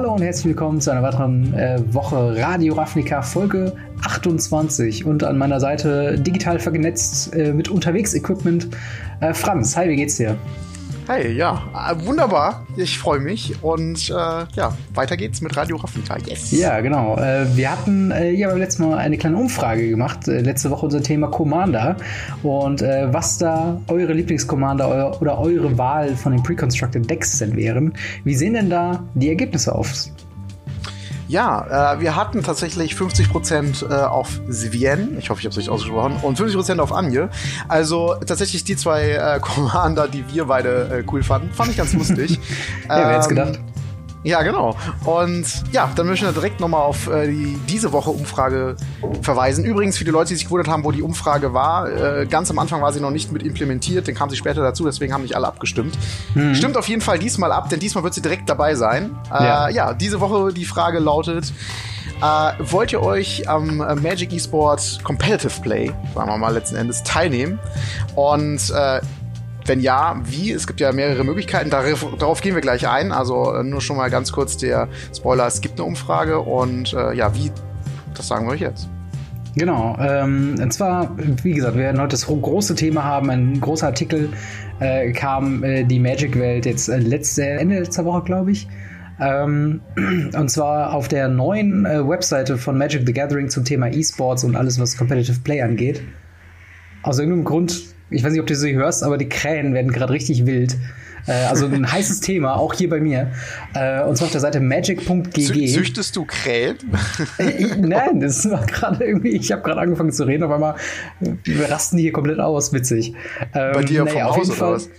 Hallo und herzlich willkommen zu einer weiteren äh, Woche Radio Ravnica Folge 28 und an meiner Seite digital vernetzt äh, mit Unterwegs-Equipment äh, Franz. Hi, wie geht's dir? Hi, ja, äh, wunderbar. Ich freue mich und äh, ja, weiter geht's mit Radio Ravnica. Yes. Ja, genau. Äh, wir hatten äh, ja beim letzten Mal eine kleine Umfrage gemacht. Letzte Woche unser Thema Commander und was da eure Lieblingscommander oder eure Wahl von den Pre-Constructed Decks denn wären. Wie sehen denn da die Ergebnisse aus? Ja, äh, wir hatten tatsächlich 50% äh, auf Sivien, ich hoffe, ich habe es richtig ausgesprochen, und 50% auf Anje. Also tatsächlich die zwei äh, Commander, die wir beide äh, cool fanden, fand ich ganz lustig. ja, wer hätte gedacht? Ja, genau. Und ja, dann möchten wir direkt nochmal auf äh, die, diese Woche Umfrage verweisen. Übrigens, für die Leute, die sich gewundert haben, wo die Umfrage war, äh, ganz am Anfang war sie noch nicht mit implementiert, dann kam sie später dazu, deswegen haben nicht alle abgestimmt. Mhm. Stimmt auf jeden Fall diesmal ab, denn diesmal wird sie direkt dabei sein. Äh, ja. ja, diese Woche die Frage lautet, äh, wollt ihr euch am äh, Magic Esports Competitive Play, sagen wir mal letzten Endes, teilnehmen? Und äh, wenn ja, wie? Es gibt ja mehrere Möglichkeiten. Darauf, darauf gehen wir gleich ein. Also äh, nur schon mal ganz kurz der Spoiler: Es gibt eine Umfrage und äh, ja, wie? Das sagen wir euch jetzt. Genau. Ähm, und zwar, wie gesagt, wir werden heute das große Thema haben. Ein großer Artikel äh, kam äh, die Magic-Welt jetzt äh, letzte, Ende letzter Woche, glaube ich. Ähm, und zwar auf der neuen äh, Webseite von Magic the Gathering zum Thema E-Sports und alles, was Competitive Play angeht. Aus irgendeinem Grund ich weiß nicht, ob du sie hörst, aber die Krähen werden gerade richtig wild. Äh, also ein heißes Thema, auch hier bei mir. Äh, und zwar auf der Seite magic.gg. Züchtest du Krähen? Äh, nein, das war gerade irgendwie, ich habe gerade angefangen zu reden, auf einmal wir rasten die hier komplett aus, witzig. Ähm, bei dir naja, vom Haus oder was?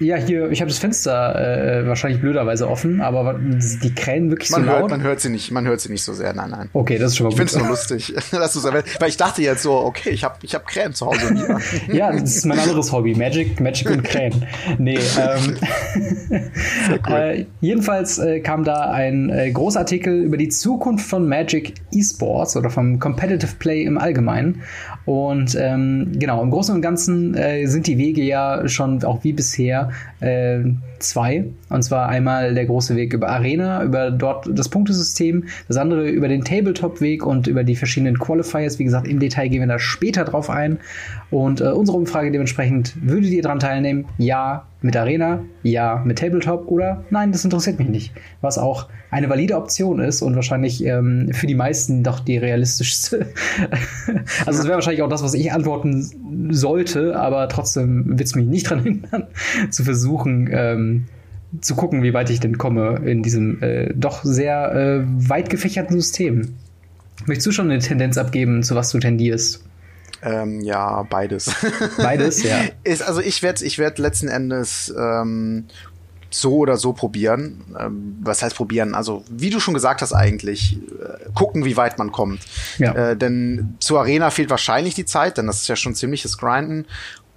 Ja, hier, ich habe das Fenster äh, wahrscheinlich blöderweise offen, aber die krähen wirklich man so hört, laut. Man hört sie nicht, man hört sie nicht so sehr, nein, nein. Okay, das ist schon mal ich gut. Ich finde es nur lustig, dass du erwähnt, weil ich dachte jetzt so, okay, ich habe ich hab Krähen zu Hause. ja, das ist mein anderes Hobby, Magic, Magic und Krähen. Nee, ähm, cool. äh, jedenfalls äh, kam da ein äh, Großartikel über die Zukunft von Magic Esports oder vom Competitive Play im Allgemeinen. Und ähm, genau, im Großen und Ganzen äh, sind die Wege ja schon auch wie bisher äh, zwei. Und zwar einmal der große Weg über Arena, über dort das Punktesystem, das andere über den Tabletop-Weg und über die verschiedenen Qualifiers. Wie gesagt, im Detail gehen wir da später drauf ein. Und äh, unsere Umfrage dementsprechend, würdet ihr daran teilnehmen? Ja, mit Arena, ja, mit Tabletop oder nein, das interessiert mich nicht. Was auch eine valide Option ist und wahrscheinlich ähm, für die meisten doch die realistischste. also es wäre wahrscheinlich auch das, was ich antworten sollte, aber trotzdem wird es mich nicht daran hindern, zu versuchen, ähm, zu gucken, wie weit ich denn komme in diesem äh, doch sehr äh, weit gefächerten System. Möchtest du schon eine Tendenz abgeben, zu was du tendierst? Ähm, ja, beides. Beides, ja. Ist, also ich werde ich werd letzten Endes ähm, so oder so probieren. Ähm, was heißt probieren? Also, wie du schon gesagt hast, eigentlich äh, gucken, wie weit man kommt. Ja. Äh, denn zur Arena fehlt wahrscheinlich die Zeit, denn das ist ja schon ziemliches Grinden.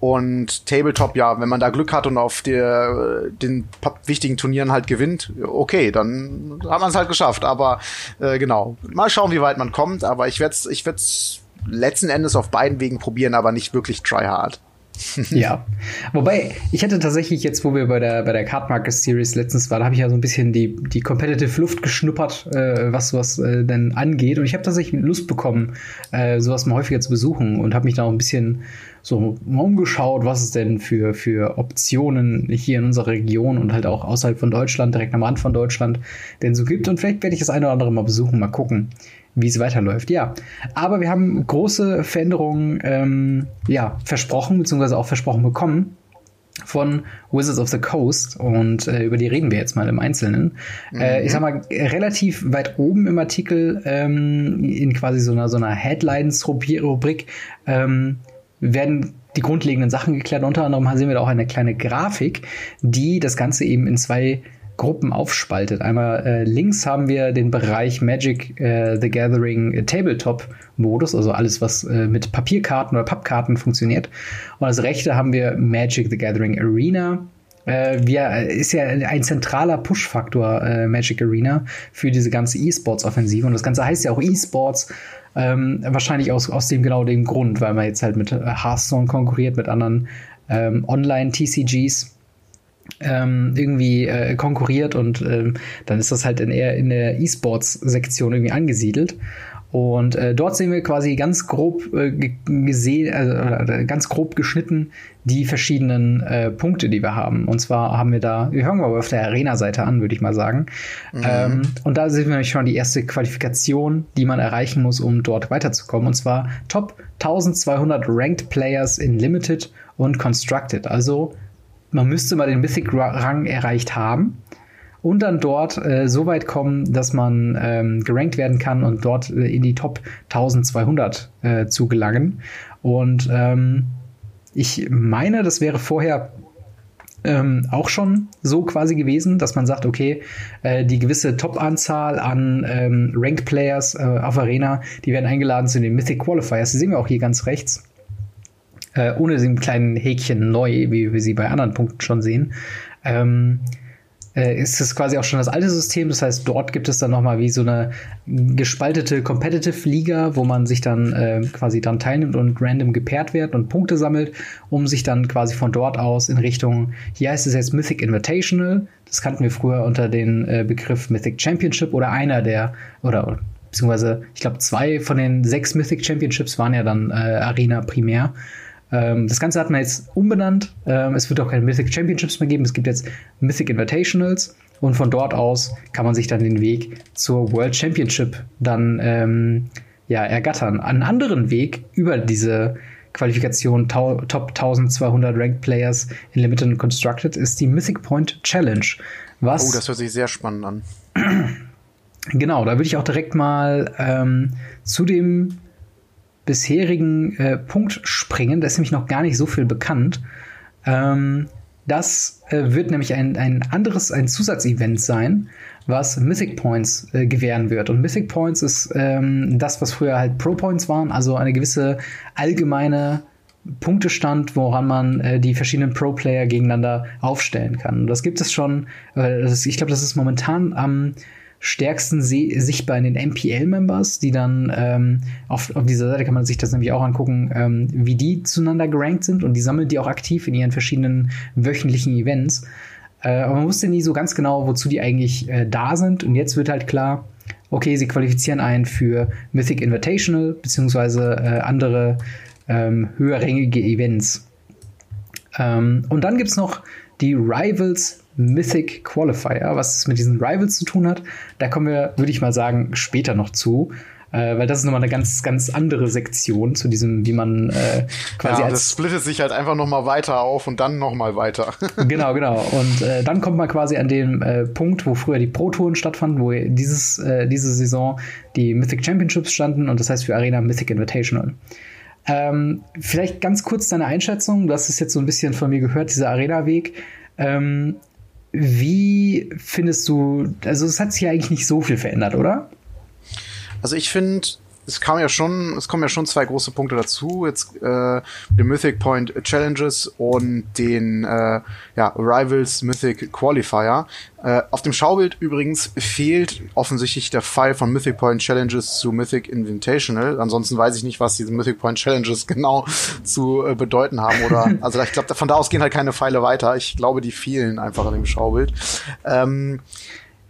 Und Tabletop, ja, wenn man da Glück hat und auf der, den wichtigen Turnieren halt gewinnt, okay, dann hat man es halt geschafft. Aber äh, genau, mal schauen, wie weit man kommt. Aber ich werde es ich werd's letzten Endes auf beiden Wegen probieren, aber nicht wirklich try hard. ja. Wobei, ich hatte tatsächlich jetzt, wo wir bei der, bei der Card Market Series letztens waren, habe ich ja so ein bisschen die, die Competitive Luft geschnuppert, äh, was was äh, denn angeht. Und ich habe tatsächlich Lust bekommen, äh, sowas mal häufiger zu besuchen und habe mich da auch ein bisschen so umgeschaut, was es denn für, für Optionen hier in unserer Region und halt auch außerhalb von Deutschland, direkt am Rand von Deutschland, denn so gibt. Und vielleicht werde ich das eine oder andere mal besuchen, mal gucken, wie es weiterläuft. Ja, aber wir haben große Veränderungen ähm, ja, versprochen, beziehungsweise auch versprochen bekommen von Wizards of the Coast und äh, über die reden wir jetzt mal im Einzelnen. Mhm. Äh, ich sag mal, relativ weit oben im Artikel ähm, in quasi so einer, so einer Headlines-Rubrik ähm, werden die grundlegenden Sachen geklärt. Unter anderem sehen wir da auch eine kleine Grafik, die das Ganze eben in zwei Gruppen aufspaltet. Einmal äh, links haben wir den Bereich Magic äh, the Gathering äh, Tabletop Modus, also alles, was äh, mit Papierkarten oder Pappkarten funktioniert. Und als rechte haben wir Magic the Gathering Arena. Äh, wir, äh, ist ja ein zentraler Push-Faktor Magic Arena für diese ganze E-Sports-Offensive. Und das Ganze heißt ja auch E-Sports. Ähm, wahrscheinlich aus, aus dem genau dem Grund, weil man jetzt halt mit Hearthstone konkurriert, mit anderen ähm, Online-TCGs. Ähm, irgendwie äh, konkurriert und ähm, dann ist das halt in, eher in der E-Sports-Sektion irgendwie angesiedelt. Und äh, dort sehen wir quasi ganz grob äh, gesehen, äh, ganz grob geschnitten die verschiedenen äh, Punkte, die wir haben. Und zwar haben wir da, wir fangen mal auf der Arena-Seite an, würde ich mal sagen. Mhm. Ähm, und da sehen wir nämlich schon die erste Qualifikation, die man erreichen muss, um dort weiterzukommen. Und zwar Top 1200 Ranked Players in Limited und Constructed. Also man müsste mal den Mythic-Rang erreicht haben und dann dort äh, so weit kommen, dass man ähm, gerankt werden kann und dort äh, in die Top 1200 äh, zu gelangen. Und ähm, ich meine, das wäre vorher ähm, auch schon so quasi gewesen, dass man sagt, okay, äh, die gewisse Top-Anzahl an ähm, Rank-Players äh, auf Arena, die werden eingeladen zu den Mythic Qualifiers. Die sehen wir auch hier ganz rechts. Äh, ohne dem kleinen Häkchen neu, wie wir sie bei anderen Punkten schon sehen. Ähm, äh, ist es quasi auch schon das alte System. Das heißt, dort gibt es dann nochmal wie so eine gespaltete Competitive Liga, wo man sich dann äh, quasi dann teilnimmt und random gepaart wird und Punkte sammelt, um sich dann quasi von dort aus in Richtung, hier heißt es jetzt Mythic Invitational. Das kannten wir früher unter den äh, Begriff Mythic Championship oder einer der, oder beziehungsweise ich glaube zwei von den sechs Mythic Championships waren ja dann äh, Arena primär. Ähm, das Ganze hat man jetzt umbenannt. Ähm, es wird auch keine Mythic Championships mehr geben. Es gibt jetzt Mythic Invitationals. Und von dort aus kann man sich dann den Weg zur World Championship dann ähm, ja, ergattern. Einen anderen Weg über diese Qualifikation Top 1200 Ranked Players in Limited and Constructed ist die Mythic Point Challenge. Was oh, das hört sich sehr spannend an. Genau, da würde ich auch direkt mal ähm, zu dem bisherigen äh, Punkt springen. Da ist nämlich noch gar nicht so viel bekannt. Ähm, das äh, wird nämlich ein, ein anderes, ein Zusatzevent sein, was Mythic Points äh, gewähren wird. Und Mythic Points ist ähm, das, was früher halt Pro Points waren, also eine gewisse allgemeine Punktestand, woran man äh, die verschiedenen Pro-Player gegeneinander aufstellen kann. Und das gibt es schon, äh, ist, ich glaube, das ist momentan am stärksten sichtbar in den MPL-Members, die dann ähm, auf, auf dieser Seite kann man sich das nämlich auch angucken, ähm, wie die zueinander gerankt sind und die sammeln die auch aktiv in ihren verschiedenen wöchentlichen Events. Äh, aber man wusste nie so ganz genau, wozu die eigentlich äh, da sind. Und jetzt wird halt klar, okay, sie qualifizieren einen für Mythic Invitational beziehungsweise äh, andere ähm, höherrängige Events. Ähm, und dann gibt's noch die Rivals Mythic Qualifier. Was es mit diesen Rivals zu tun hat, da kommen wir, würde ich mal sagen, später noch zu. Äh, weil das ist nochmal eine ganz, ganz andere Sektion zu diesem, wie man äh, quasi ja, als. Das splittet sich halt einfach nochmal weiter auf und dann nochmal weiter. genau, genau. Und äh, dann kommt man quasi an den äh, Punkt, wo früher die Pro-Touren stattfanden, wo dieses, äh, diese Saison die Mythic Championships standen und das heißt für Arena Mythic Invitational. Ähm, vielleicht ganz kurz deine Einschätzung. Du hast es jetzt so ein bisschen von mir gehört, dieser Arena-Weg. Ähm, wie findest du, also es hat sich ja eigentlich nicht so viel verändert, oder? Also ich finde, es kam ja schon, es kommen ja schon zwei große Punkte dazu. Jetzt äh, den Mythic Point Challenges und den äh, ja, Rivals Mythic Qualifier. Äh, auf dem Schaubild übrigens fehlt offensichtlich der Fall von Mythic Point Challenges zu Mythic Invitational. Ansonsten weiß ich nicht, was diese Mythic Point Challenges genau zu äh, bedeuten haben. Oder also ich glaube, von da aus gehen halt keine Pfeile weiter. Ich glaube, die fehlen einfach an dem Schaubild. Ähm,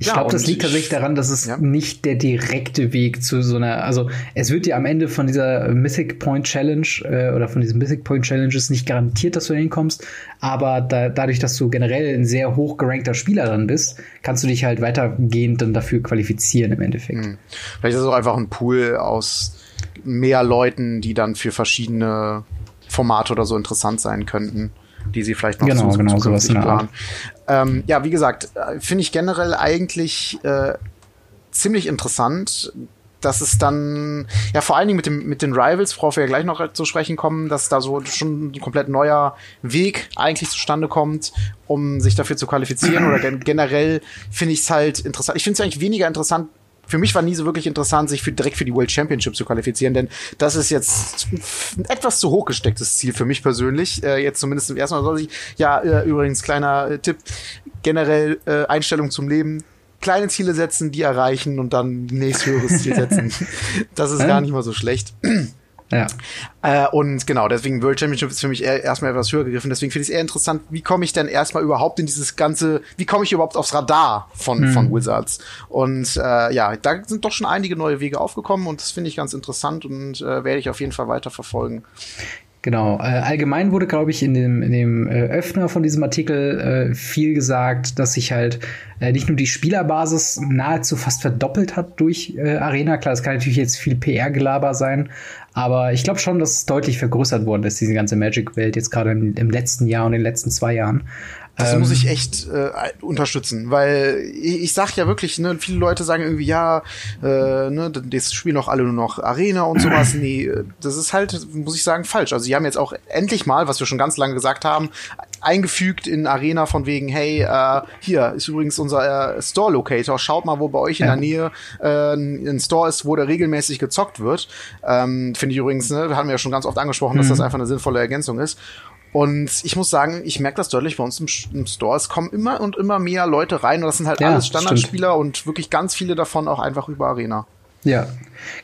ich ja, glaube, das liegt tatsächlich daran, dass es ja. nicht der direkte Weg zu so einer, also es wird dir am Ende von dieser Mythic Point Challenge äh, oder von diesen Mythic Point Challenges nicht garantiert, dass du hinkommst, aber da, dadurch, dass du generell ein sehr hoch gerankter Spieler dann bist, kannst du dich halt weitergehend dann dafür qualifizieren im Endeffekt. Hm. Vielleicht ist es auch einfach ein Pool aus mehr Leuten, die dann für verschiedene Formate oder so interessant sein könnten die sie vielleicht noch genau, zu, genau, zukünftig planen. Ähm, ja, wie gesagt, äh, finde ich generell eigentlich äh, ziemlich interessant, dass es dann, ja, vor allen Dingen mit, dem, mit den Rivals, worauf wir ja gleich noch zu sprechen kommen, dass da so schon ein komplett neuer Weg eigentlich zustande kommt, um sich dafür zu qualifizieren. Oder gen generell finde ich es halt interessant. Ich finde es eigentlich weniger interessant, für mich war nie so wirklich interessant, sich für, direkt für die World Championship zu qualifizieren, denn das ist jetzt ein etwas zu hoch gestecktes Ziel für mich persönlich. Äh, jetzt zumindest im ersten Mal soll ich, ja, äh, übrigens kleiner äh, Tipp, generell äh, Einstellung zum Leben. Kleine Ziele setzen, die erreichen und dann nächsthöheres Ziel setzen. das ist gar nicht mal so schlecht. Ja. Äh, und genau, deswegen World Championship ist für mich eher, erstmal etwas höher gegriffen. Deswegen finde ich es eher interessant, wie komme ich denn erstmal überhaupt in dieses ganze, wie komme ich überhaupt aufs Radar von, mhm. von Wizards? Und äh, ja, da sind doch schon einige neue Wege aufgekommen und das finde ich ganz interessant und äh, werde ich auf jeden Fall weiter verfolgen. Genau. Äh, allgemein wurde, glaube ich, in dem, in dem äh, Öffner von diesem Artikel äh, viel gesagt, dass sich halt nicht nur die Spielerbasis nahezu fast verdoppelt hat durch Arena. Klar, das kann natürlich jetzt viel PR-Gelaber sein, aber ich glaube schon, dass es deutlich vergrößert worden ist, diese ganze Magic-Welt, jetzt gerade im, im, letzten Jahr und in den letzten zwei Jahren. Das ähm, muss ich echt äh, unterstützen, weil ich, ich sag ja wirklich, ne, viele Leute sagen irgendwie, ja, äh, ne, das spielen doch alle nur noch Arena und sowas. nee, das ist halt, muss ich sagen, falsch. Also sie haben jetzt auch endlich mal, was wir schon ganz lange gesagt haben, eingefügt in Arena von wegen, hey, äh, hier ist übrigens unser äh, Store-Locator, schaut mal, wo bei euch in der Nähe äh, ein Store ist, wo der regelmäßig gezockt wird. Ähm, Finde ich übrigens, ne, haben wir ja schon ganz oft angesprochen, mhm. dass das einfach eine sinnvolle Ergänzung ist. Und ich muss sagen, ich merke das deutlich bei uns im, im, Store. Es kommen immer und immer mehr Leute rein und das sind halt ja, alles Standardspieler stimmt. und wirklich ganz viele davon auch einfach über Arena. Ja,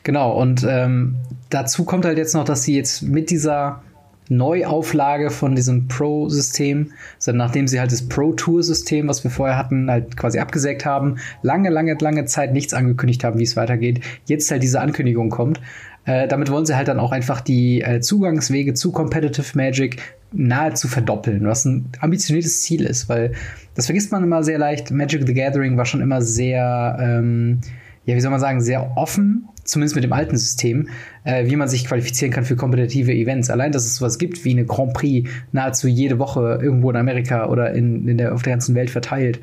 genau. Und ähm, dazu kommt halt jetzt noch, dass sie jetzt mit dieser Neuauflage von diesem Pro-System, also nachdem sie halt das Pro-Tour-System, was wir vorher hatten, halt quasi abgesägt haben, lange, lange, lange Zeit nichts angekündigt haben, wie es weitergeht, jetzt halt diese Ankündigung kommt. Äh, damit wollen sie halt dann auch einfach die äh, Zugangswege zu Competitive Magic nahezu verdoppeln, was ein ambitioniertes Ziel ist, weil das vergisst man immer sehr leicht. Magic the Gathering war schon immer sehr, ähm, ja, wie soll man sagen, sehr offen, zumindest mit dem alten System, äh, wie man sich qualifizieren kann für kompetitive Events. Allein, dass es sowas gibt wie eine Grand Prix nahezu jede Woche irgendwo in Amerika oder in, in der, auf der ganzen Welt verteilt.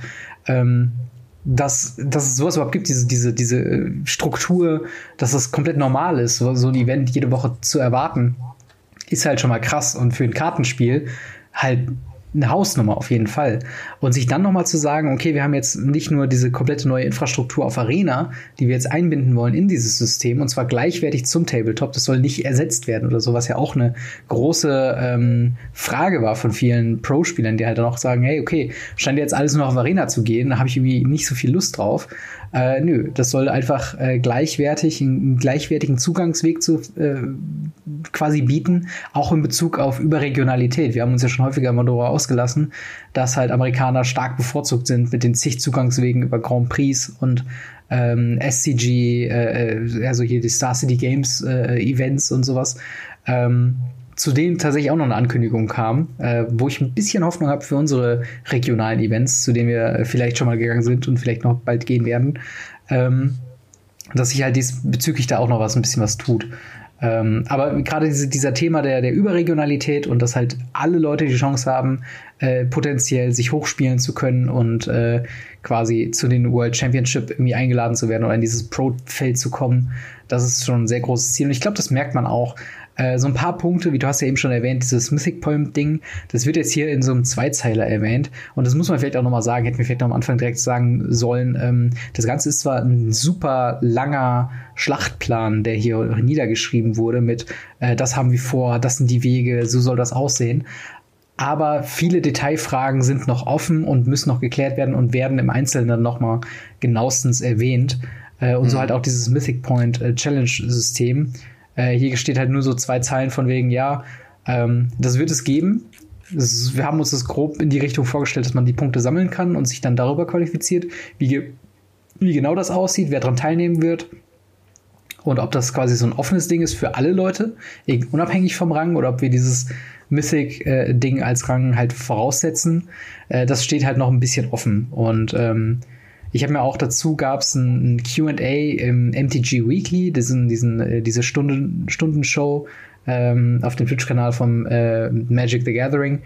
Ähm, dass, dass es sowas überhaupt gibt, diese, diese, diese Struktur, dass das komplett normal ist, so, so ein Event jede Woche zu erwarten ist halt schon mal krass und für ein Kartenspiel halt eine Hausnummer auf jeden Fall. Und sich dann nochmal zu sagen, okay, wir haben jetzt nicht nur diese komplette neue Infrastruktur auf Arena, die wir jetzt einbinden wollen in dieses System, und zwar gleichwertig zum Tabletop, das soll nicht ersetzt werden oder so, was ja auch eine große ähm, Frage war von vielen Pro-Spielern, die halt dann auch sagen, hey, okay, scheint jetzt alles nur auf Arena zu gehen, da habe ich irgendwie nicht so viel Lust drauf. Äh, nö, das soll einfach äh, gleichwertig, einen gleichwertigen Zugangsweg zu äh, quasi bieten, auch in Bezug auf Überregionalität. Wir haben uns ja schon häufiger mal darüber ausgelassen, dass halt Amerikaner stark bevorzugt sind mit den zig Zugangswegen über Grand Prix und ähm, SCG, äh, äh, also hier die Star City Games äh, Events und sowas. Ähm, zu denen tatsächlich auch noch eine Ankündigung kam, äh, wo ich ein bisschen Hoffnung habe für unsere regionalen Events, zu denen wir vielleicht schon mal gegangen sind und vielleicht noch bald gehen werden, ähm, dass sich halt diesbezüglich da auch noch was ein bisschen was tut. Ähm, aber gerade diese, dieser Thema der, der Überregionalität und dass halt alle Leute die Chance haben, äh, potenziell sich hochspielen zu können und äh, quasi zu den World Championship irgendwie eingeladen zu werden oder in dieses Pro-Feld zu kommen, das ist schon ein sehr großes Ziel. Und ich glaube, das merkt man auch äh, so ein paar Punkte, wie du hast ja eben schon erwähnt, dieses Mythic Poem Ding, das wird jetzt hier in so einem Zweizeiler erwähnt. Und das muss man vielleicht auch nochmal sagen, hätten wir vielleicht noch am Anfang direkt sagen sollen. Ähm, das Ganze ist zwar ein super langer Schlachtplan, der hier niedergeschrieben wurde mit, äh, das haben wir vor, das sind die Wege, so soll das aussehen. Aber viele Detailfragen sind noch offen und müssen noch geklärt werden und werden im Einzelnen dann nochmal genauestens erwähnt. Äh, und mhm. so halt auch dieses Mythic Point äh, Challenge System äh, hier steht halt nur so zwei Zeilen von wegen, ja, ähm, das wird es geben. Das, wir haben uns das grob in die Richtung vorgestellt, dass man die Punkte sammeln kann und sich dann darüber qualifiziert, wie, wie genau das aussieht, wer daran teilnehmen wird und ob das quasi so ein offenes Ding ist für alle Leute, unabhängig vom Rang, oder ob wir dieses Mythic-Ding äh, als Rang halt voraussetzen. Äh, das steht halt noch ein bisschen offen. Und ähm, ich habe mir auch dazu gab es ein, ein QA im MTG Weekly, diesen, diesen, äh, diese Stunden, Stundenshow ähm, auf dem Twitch-Kanal vom äh, Magic the Gathering.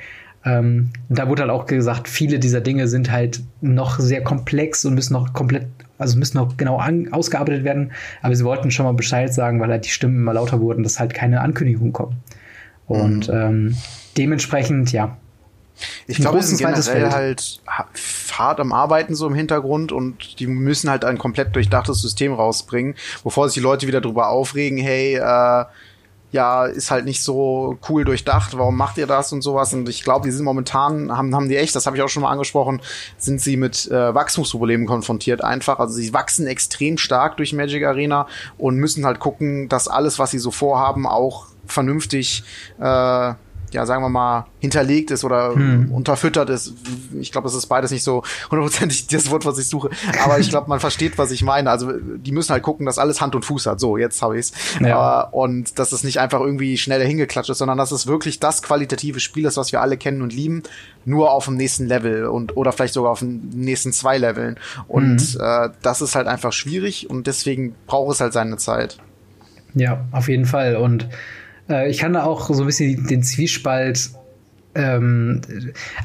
Ähm, da wurde halt auch gesagt, viele dieser Dinge sind halt noch sehr komplex und müssen noch komplett, also müssen noch genau an, ausgearbeitet werden. Aber sie wollten schon mal Bescheid sagen, weil halt die Stimmen immer lauter wurden, dass halt keine Ankündigungen kommen. Und mhm. ähm, dementsprechend, ja, ich glaube, sie sind generell halt hart am Arbeiten so im Hintergrund und die müssen halt ein komplett durchdachtes System rausbringen, bevor sich die Leute wieder drüber aufregen, hey, äh, ja, ist halt nicht so cool durchdacht, warum macht ihr das und sowas. Und ich glaube, die sind momentan, haben, haben die echt, das habe ich auch schon mal angesprochen, sind sie mit äh, Wachstumsproblemen konfrontiert einfach. Also sie wachsen extrem stark durch Magic Arena und müssen halt gucken, dass alles, was sie so vorhaben, auch vernünftig äh, ja, sagen wir mal, hinterlegt ist oder hm. unterfüttert ist. Ich glaube, das ist beides nicht so hundertprozentig das Wort, was ich suche. Aber ich glaube, man versteht, was ich meine. Also die müssen halt gucken, dass alles Hand und Fuß hat. So, jetzt habe ich's. Ja. Uh, und dass es nicht einfach irgendwie schneller hingeklatscht ist, sondern dass es wirklich das qualitative Spiel ist, was wir alle kennen und lieben, nur auf dem nächsten Level und oder vielleicht sogar auf den nächsten zwei Leveln. Und mhm. uh, das ist halt einfach schwierig und deswegen braucht es halt seine Zeit. Ja, auf jeden Fall. Und äh, ich kann da auch so ein bisschen den Zwiespalt ähm,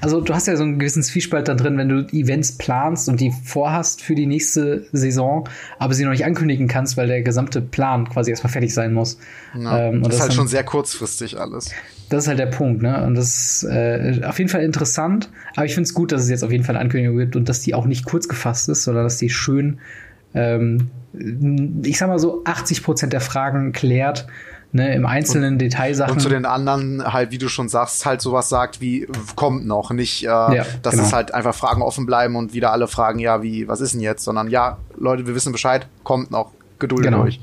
also du hast ja so einen gewissen Zwiespalt da drin, wenn du Events planst und die vorhast für die nächste Saison, aber sie noch nicht ankündigen kannst, weil der gesamte Plan quasi erstmal fertig sein muss. Ja, ähm, das, das ist halt dann, schon sehr kurzfristig alles. Das ist halt der Punkt, ne? Und das ist äh, auf jeden Fall interessant, aber ich finde es gut, dass es jetzt auf jeden Fall eine Ankündigung gibt und dass die auch nicht kurz gefasst ist, sondern dass die schön, ähm, ich sag mal so, 80 Prozent der Fragen klärt ne, im einzelnen Detailsachen. Und zu den anderen halt, wie du schon sagst, halt sowas sagt wie kommt noch, nicht, äh, ja, dass genau. es halt einfach Fragen offen bleiben und wieder alle fragen, ja, wie, was ist denn jetzt, sondern ja, Leute, wir wissen Bescheid, kommt noch, Geduld genau. euch.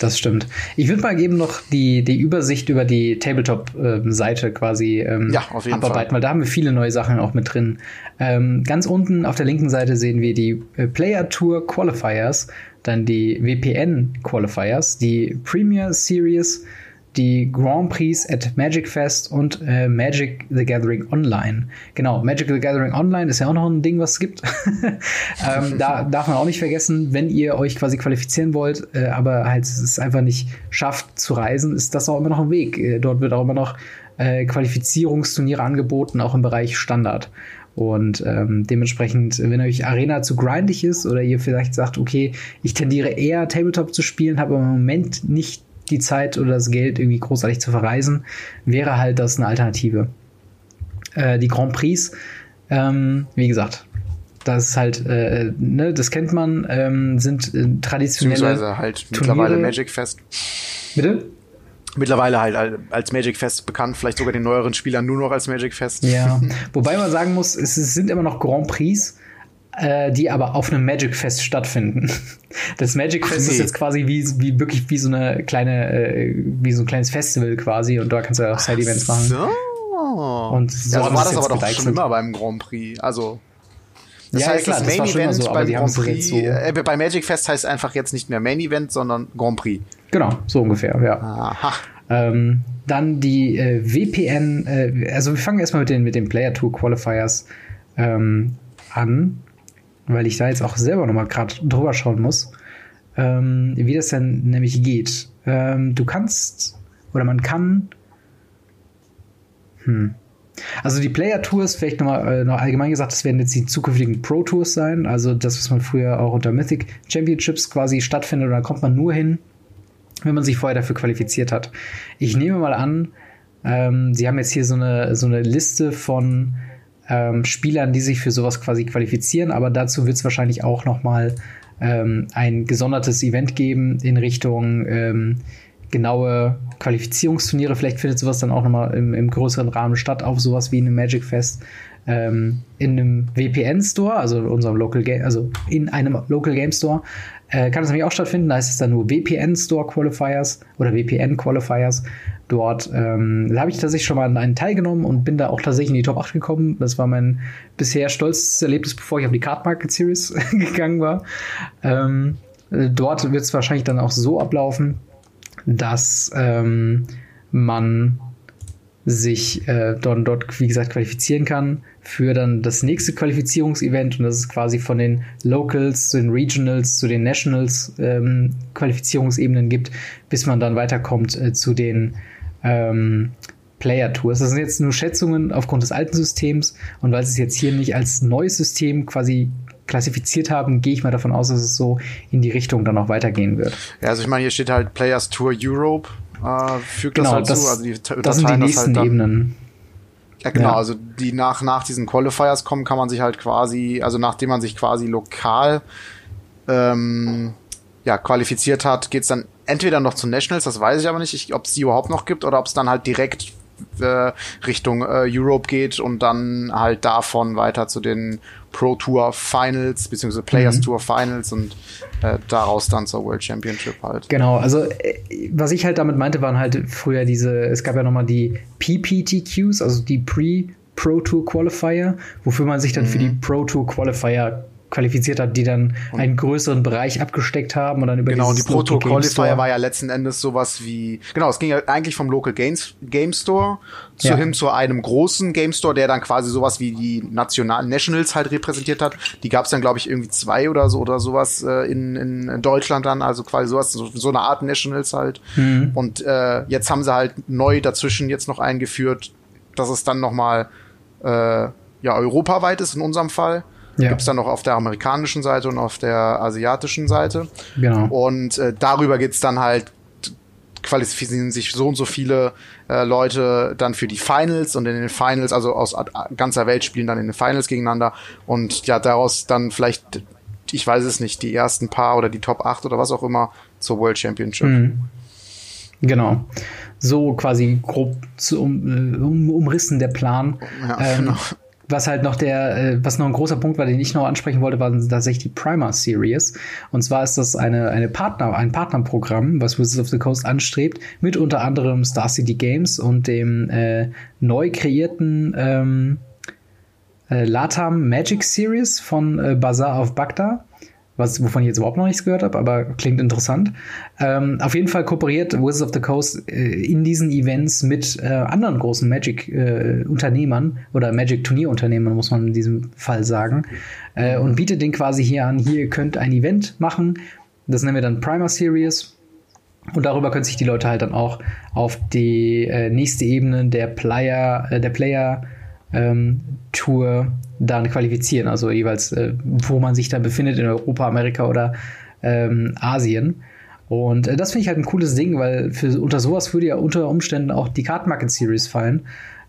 Das stimmt. Ich würde mal eben noch die, die Übersicht über die Tabletop-Seite ähm, quasi ähm, ja, auf jeden abarbeiten, Fall. weil da haben wir viele neue Sachen auch mit drin. Ähm, ganz unten auf der linken Seite sehen wir die äh, Player Tour Qualifiers dann die WPN Qualifiers, die Premier Series, die Grand Prix at Magic Fest und äh, Magic the Gathering Online. Genau, Magic the Gathering Online ist ja auch noch ein Ding, was es gibt. ähm, da darf man auch nicht vergessen, wenn ihr euch quasi qualifizieren wollt, äh, aber halt es einfach nicht schafft zu reisen, ist das auch immer noch ein Weg. Äh, dort wird auch immer noch äh, Qualifizierungsturniere angeboten, auch im Bereich Standard. Und ähm, dementsprechend, wenn euch Arena zu grindig ist oder ihr vielleicht sagt, okay, ich tendiere eher Tabletop zu spielen, habe im Moment nicht die Zeit oder das Geld irgendwie großartig zu verreisen, wäre halt das eine Alternative. Äh, die Grand Prix, ähm, wie gesagt, das ist halt, äh, ne, das kennt man, ähm, sind äh, traditionelle. Beziehungsweise halt Turniere. mittlerweile Magic Fest. Bitte? mittlerweile halt als Magic Fest bekannt, vielleicht sogar den neueren Spielern nur noch als Magic Fest. Ja, wobei man sagen muss, es sind immer noch Grand Prix, äh, die aber auf einem Magic Fest stattfinden. Das Magic Fest nee. ist jetzt quasi wie, wie wirklich wie so eine kleine, äh, wie so ein kleines Festival quasi und da kannst du auch Side Events machen. So. Und so ja, so war das aber doch schon immer beim Grand Prix. Also das ja, heißt, klar, das Main das Event so, beim Grand Prix, so äh, bei Magic Fest heißt einfach jetzt nicht mehr Main Event, sondern Grand Prix. Genau, so ungefähr, ja. Aha. Ähm, dann die äh, WPN, äh, also wir fangen erstmal mit den, mit den Player Tour Qualifiers ähm, an, weil ich da jetzt auch selber nochmal gerade drüber schauen muss, ähm, wie das denn nämlich geht. Ähm, du kannst oder man kann. Hm. Also die Player Tours, vielleicht nochmal äh, noch allgemein gesagt, das werden jetzt die zukünftigen Pro Tours sein. Also das, was man früher auch unter Mythic Championships quasi stattfindet. Und da kommt man nur hin, wenn man sich vorher dafür qualifiziert hat. Ich nehme mal an, ähm, Sie haben jetzt hier so eine, so eine Liste von ähm, Spielern, die sich für sowas quasi qualifizieren, aber dazu wird es wahrscheinlich auch noch mal ähm, ein gesondertes Event geben in Richtung ähm, genaue Qualifizierungsturniere. Vielleicht findet sowas dann auch noch mal im, im größeren Rahmen statt, auf sowas wie einem Magic Fest ähm, in einem VPN Store, also unserem Local Game, also in einem Local Game Store, äh, kann es nämlich auch stattfinden. Da heißt es dann nur VPN Store Qualifiers oder VPN Qualifiers. Dort ähm, habe ich tatsächlich schon mal an einen teilgenommen und bin da auch tatsächlich in die Top 8 gekommen. Das war mein bisher stolzes Erlebnis, bevor ich auf die Card Market Series gegangen war. Ähm, dort wird es wahrscheinlich dann auch so ablaufen, dass ähm, man sich äh, dort, dort, wie gesagt, qualifizieren kann für dann das nächste Qualifizierungsevent und das ist quasi von den Locals zu den Regionals zu den Nationals ähm, Qualifizierungsebenen gibt, bis man dann weiterkommt äh, zu den ähm, Player Tours. Das sind jetzt nur Schätzungen aufgrund des alten Systems und weil sie es jetzt hier nicht als neues System quasi klassifiziert haben, gehe ich mal davon aus, dass es so in die Richtung dann auch weitergehen wird. Ja, also ich meine, hier steht halt Players Tour Europe äh, fügt genau, das halt das, zu. Also die das sind die nächsten halt Ebenen. Ja, genau, ja. also die nach, nach diesen Qualifiers kommen, kann man sich halt quasi, also nachdem man sich quasi lokal ähm, ja, qualifiziert hat, geht's dann entweder noch zu Nationals, das weiß ich aber nicht, ob es die überhaupt noch gibt oder ob es dann halt direkt äh, Richtung äh, Europe geht und dann halt davon weiter zu den Pro Tour Finals beziehungsweise Players mhm. Tour Finals und äh, daraus dann zur World Championship halt. Genau, also äh, was ich halt damit meinte, waren halt früher diese, es gab ja nochmal die PPTQs, also die Pre Pro Tour Qualifier, wofür man sich dann mhm. für die mhm. Pro Tour Qualifier qualifiziert hat, die dann einen größeren Bereich abgesteckt haben und dann über Genau, und die Proto Qualifier war ja letzten Endes sowas wie genau, es ging ja eigentlich vom Local Games Game Store zu ja. hin zu einem großen Game Store, der dann quasi sowas wie die nationalen Nationals halt repräsentiert hat. Die gab es dann glaube ich irgendwie zwei oder so oder sowas äh, in, in Deutschland dann, also quasi sowas so, so eine Art Nationals halt. Mhm. Und äh, jetzt haben sie halt neu dazwischen jetzt noch eingeführt, dass es dann noch mal äh, ja europaweit ist in unserem Fall ja. Gibt es dann noch auf der amerikanischen Seite und auf der asiatischen Seite. Genau. Und äh, darüber geht's dann halt, qualifizieren sich so und so viele äh, Leute dann für die Finals und in den Finals, also aus ganzer Welt spielen dann in den Finals gegeneinander und ja, daraus dann vielleicht, ich weiß es nicht, die ersten paar oder die Top 8 oder was auch immer zur World Championship. Mhm. Genau. So quasi grob zu, um, äh, um, umrissen der Plan. Ja, ähm, genau was halt noch der, äh, was noch ein großer Punkt war, den ich noch ansprechen wollte, war tatsächlich die Primer Series. Und zwar ist das eine, eine Partner, ein Partnerprogramm, was Wizards of the Coast anstrebt, mit unter anderem Star City Games und dem äh, neu kreierten ähm, äh, Latam Magic Series von äh, Bazaar of Baghdad was, wovon ich jetzt überhaupt noch nichts gehört habe, aber klingt interessant. Ähm, auf jeden Fall kooperiert Wizards of the Coast äh, in diesen Events mit äh, anderen großen Magic-Unternehmern äh, oder Magic-Turnierunternehmern, muss man in diesem Fall sagen, äh, und bietet den quasi hier an, hier ihr könnt ein Event machen. Das nennen wir dann Primer Series. Und darüber können sich die Leute halt dann auch auf die äh, nächste Ebene der Player, äh, der Player ähm, Tour dann qualifizieren. Also jeweils, äh, wo man sich dann befindet in Europa, Amerika oder ähm, Asien. Und äh, das finde ich halt ein cooles Ding, weil für, unter sowas würde ja unter Umständen auch die Card Market Series fallen.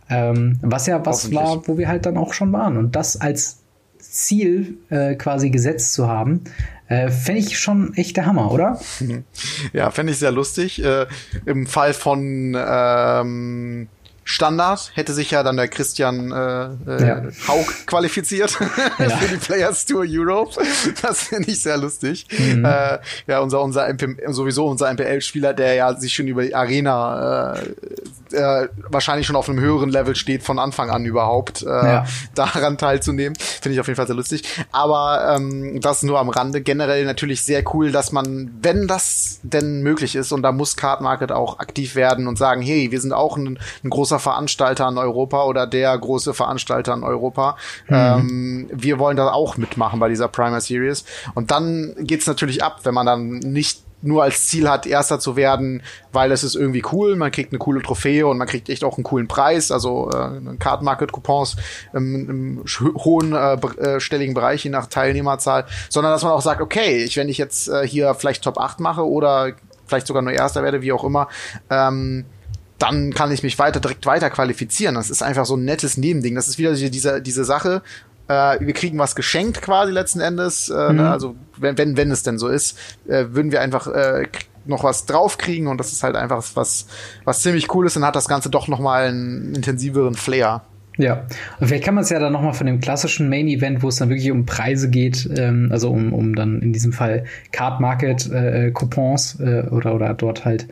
Ähm, was ja was war, wo wir halt dann auch schon waren. Und das als Ziel äh, quasi gesetzt zu haben, äh, fände ich schon echt der Hammer, oder? Ja, fände ich sehr lustig. Äh, Im Fall von ähm Standard hätte sich ja dann der Christian äh, äh, ja. Haug qualifiziert ja. für die Players Tour Europe. Das finde ich sehr lustig. Mhm. Äh, ja, unser unser MP, sowieso unser MPL-Spieler, der ja sich schon über die Arena äh, äh, wahrscheinlich schon auf einem höheren Level steht von Anfang an überhaupt äh, ja. daran teilzunehmen, finde ich auf jeden Fall sehr lustig. Aber ähm, das nur am Rande. Generell natürlich sehr cool, dass man, wenn das denn möglich ist, und da muss Card Market auch aktiv werden und sagen, hey, wir sind auch ein, ein großer Veranstalter in Europa oder der große Veranstalter in Europa. Mhm. Ähm, wir wollen da auch mitmachen bei dieser Primer Series. Und dann geht's natürlich ab, wenn man dann nicht nur als Ziel hat, Erster zu werden, weil es ist irgendwie cool, man kriegt eine coole Trophäe und man kriegt echt auch einen coolen Preis, also äh, Card Market Coupons im, im hohen äh, äh, stelligen Bereich, je nach Teilnehmerzahl, sondern dass man auch sagt, okay, ich, wenn ich jetzt äh, hier vielleicht Top 8 mache oder vielleicht sogar nur Erster werde, wie auch immer, ähm, dann kann ich mich weiter direkt weiter qualifizieren. Das ist einfach so ein nettes Nebending. Das ist wieder diese, diese Sache, äh, wir kriegen was geschenkt quasi letzten Endes. Äh, ne? mhm. Also wenn, wenn, wenn es denn so ist, äh, würden wir einfach äh, noch was draufkriegen und das ist halt einfach was, was ziemlich cool ist und hat das Ganze doch noch mal einen intensiveren Flair. Ja, und vielleicht kann man es ja dann nochmal von dem klassischen Main Event, wo es dann wirklich um Preise geht, ähm, also um, um dann in diesem Fall Card Market äh, Coupons äh, oder, oder dort halt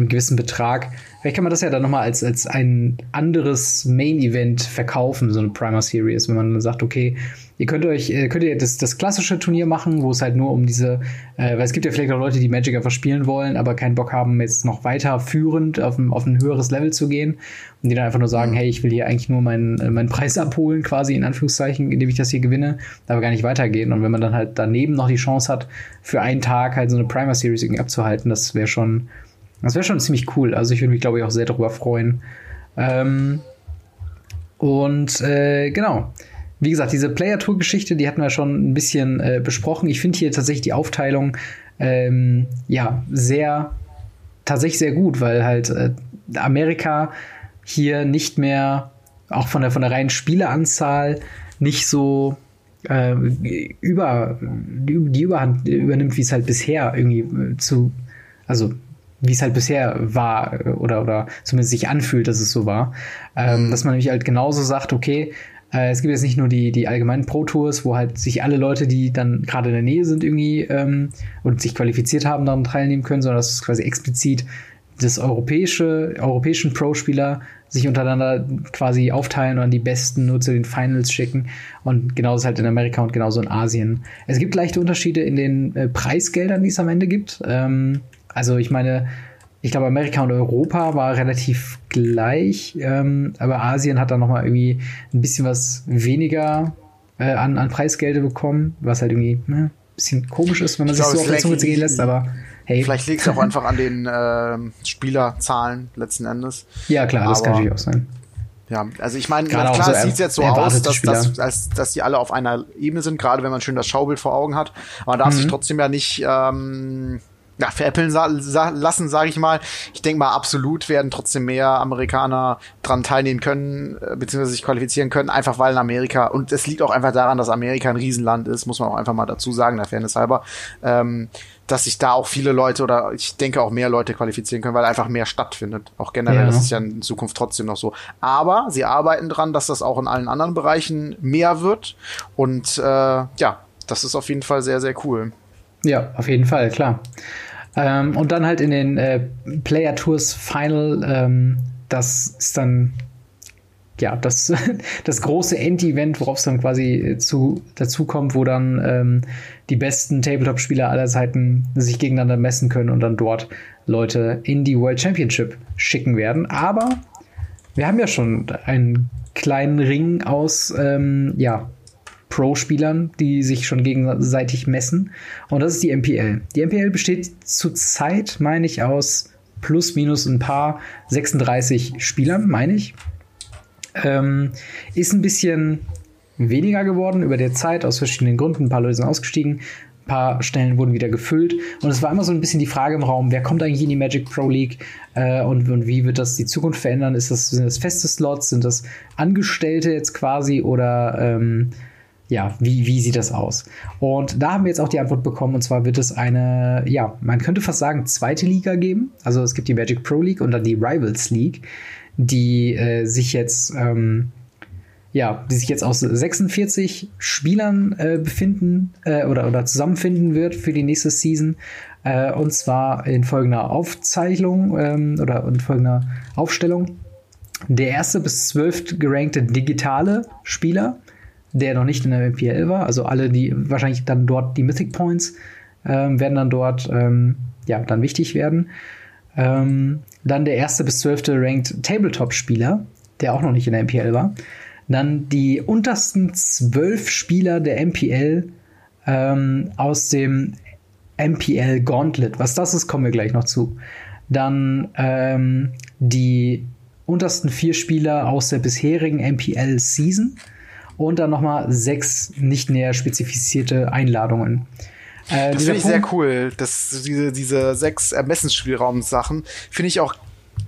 einen gewissen Betrag. Vielleicht kann man das ja dann nochmal als, als ein anderes Main-Event verkaufen, so eine Primer Series, wenn man sagt, okay, ihr könnt euch, äh, könnt ihr das, das klassische Turnier machen, wo es halt nur um diese, äh, weil es gibt ja vielleicht auch Leute, die Magic einfach spielen wollen, aber keinen Bock haben, jetzt noch weiter führend auf ein, auf ein höheres Level zu gehen und die dann einfach nur sagen, mhm. hey, ich will hier eigentlich nur meinen, äh, meinen Preis abholen, quasi in Anführungszeichen, indem ich das hier gewinne, aber gar nicht weitergehen. Und wenn man dann halt daneben noch die Chance hat, für einen Tag halt so eine Primer Series irgendwie abzuhalten, das wäre schon, das wäre schon ziemlich cool. Also ich würde mich, glaube ich, auch sehr darüber freuen. Ähm, und äh, genau. Wie gesagt, diese Player-Tour-Geschichte, die hatten wir schon ein bisschen äh, besprochen. Ich finde hier tatsächlich die Aufteilung ähm, ja sehr tatsächlich sehr gut, weil halt äh, Amerika hier nicht mehr auch von der von der reinen Spieleranzahl nicht so äh, über, die Überhand übernimmt, wie es halt bisher irgendwie äh, zu, also wie es halt bisher war äh, oder, oder zumindest sich anfühlt, dass es so war. Ähm, mhm. dass man nämlich halt genauso sagt, okay, äh, es gibt jetzt nicht nur die, die allgemeinen Pro-Tours, wo halt sich alle Leute, die dann gerade in der Nähe sind, irgendwie ähm, und sich qualifiziert haben, daran teilnehmen können, sondern dass es quasi explizit das europäische, europäischen Pro-Spieler sich untereinander quasi aufteilen und an die Besten nur zu den Finals schicken. Und genauso halt in Amerika und genauso in Asien. Es gibt leichte Unterschiede in den äh, Preisgeldern, die es am Ende gibt. Ähm, also ich meine, ich glaube, Amerika und Europa war relativ gleich, ähm, aber Asien hat dann noch mal irgendwie ein bisschen was weniger äh, an, an Preisgelder bekommen, was halt irgendwie ne, ein bisschen komisch ist, wenn man ich sich glaube, so auf der Zunge gehen lässt, aber hey. Vielleicht liegt es auch einfach an den äh, Spielerzahlen letzten Endes. Ja, klar, aber, das kann natürlich auch sein. Ja, also ich meine, klar, so es sieht jetzt so aus, dass, dass, dass, dass die alle auf einer Ebene sind, gerade wenn man schön das Schaubild vor Augen hat. Aber man darf mhm. sich trotzdem ja nicht ähm, ja, veräppeln sa lassen, sage ich mal. Ich denke mal, absolut werden trotzdem mehr Amerikaner dran teilnehmen können, äh, beziehungsweise sich qualifizieren können, einfach weil in Amerika, und es liegt auch einfach daran, dass Amerika ein Riesenland ist, muss man auch einfach mal dazu sagen, der Fairness halber, ähm, dass sich da auch viele Leute oder ich denke auch mehr Leute qualifizieren können, weil einfach mehr stattfindet. Auch generell, ja. das ist ja in Zukunft trotzdem noch so. Aber sie arbeiten dran, dass das auch in allen anderen Bereichen mehr wird. Und äh, ja, das ist auf jeden Fall sehr, sehr cool. Ja, auf jeden Fall, klar. Ähm, und dann halt in den äh, Player Tours Final, ähm, das ist dann ja, das, das große End-Event, worauf es dann quasi zu, dazu kommt, wo dann ähm, die besten Tabletop-Spieler aller Zeiten sich gegeneinander messen können und dann dort Leute in die World Championship schicken werden. Aber wir haben ja schon einen kleinen Ring aus ähm, ja, Pro-Spielern, die sich schon gegenseitig messen. Und das ist die MPL. Die MPL besteht zurzeit, meine ich, aus plus minus ein paar 36 Spielern, meine ich. Ähm, ist ein bisschen weniger geworden über der Zeit aus verschiedenen Gründen. Ein paar Leute sind ausgestiegen, ein paar Stellen wurden wieder gefüllt. Und es war immer so ein bisschen die Frage im Raum, wer kommt eigentlich in die Magic Pro League äh, und, und, wie wird das die Zukunft verändern? Ist das, sind das feste Slots? Sind das Angestellte jetzt quasi oder ähm, ja, wie, wie sieht das aus? Und da haben wir jetzt auch die Antwort bekommen, und zwar wird es eine, ja, man könnte fast sagen, zweite Liga geben. Also es gibt die Magic Pro League und dann die Rivals League, die äh, sich jetzt, ähm, ja, die sich jetzt aus 46 Spielern äh, befinden äh, oder, oder zusammenfinden wird für die nächste Season. Äh, und zwar in folgender Aufzeichnung ähm, oder in folgender Aufstellung. Der erste bis zwölfte gerankte digitale Spieler der noch nicht in der MPL war. Also alle, die wahrscheinlich dann dort die Mythic Points ähm, werden dann dort ähm, ja dann wichtig werden. Ähm, dann der erste bis zwölfte Ranked Tabletop-Spieler, der auch noch nicht in der MPL war. Dann die untersten zwölf Spieler der MPL ähm, aus dem MPL Gauntlet. Was das ist, kommen wir gleich noch zu. Dann ähm, die untersten vier Spieler aus der bisherigen MPL Season und dann nochmal sechs nicht näher spezifizierte Einladungen. Äh, das finde ich sehr cool, dass diese, diese sechs Ermessensspielraum-Sachen finde ich auch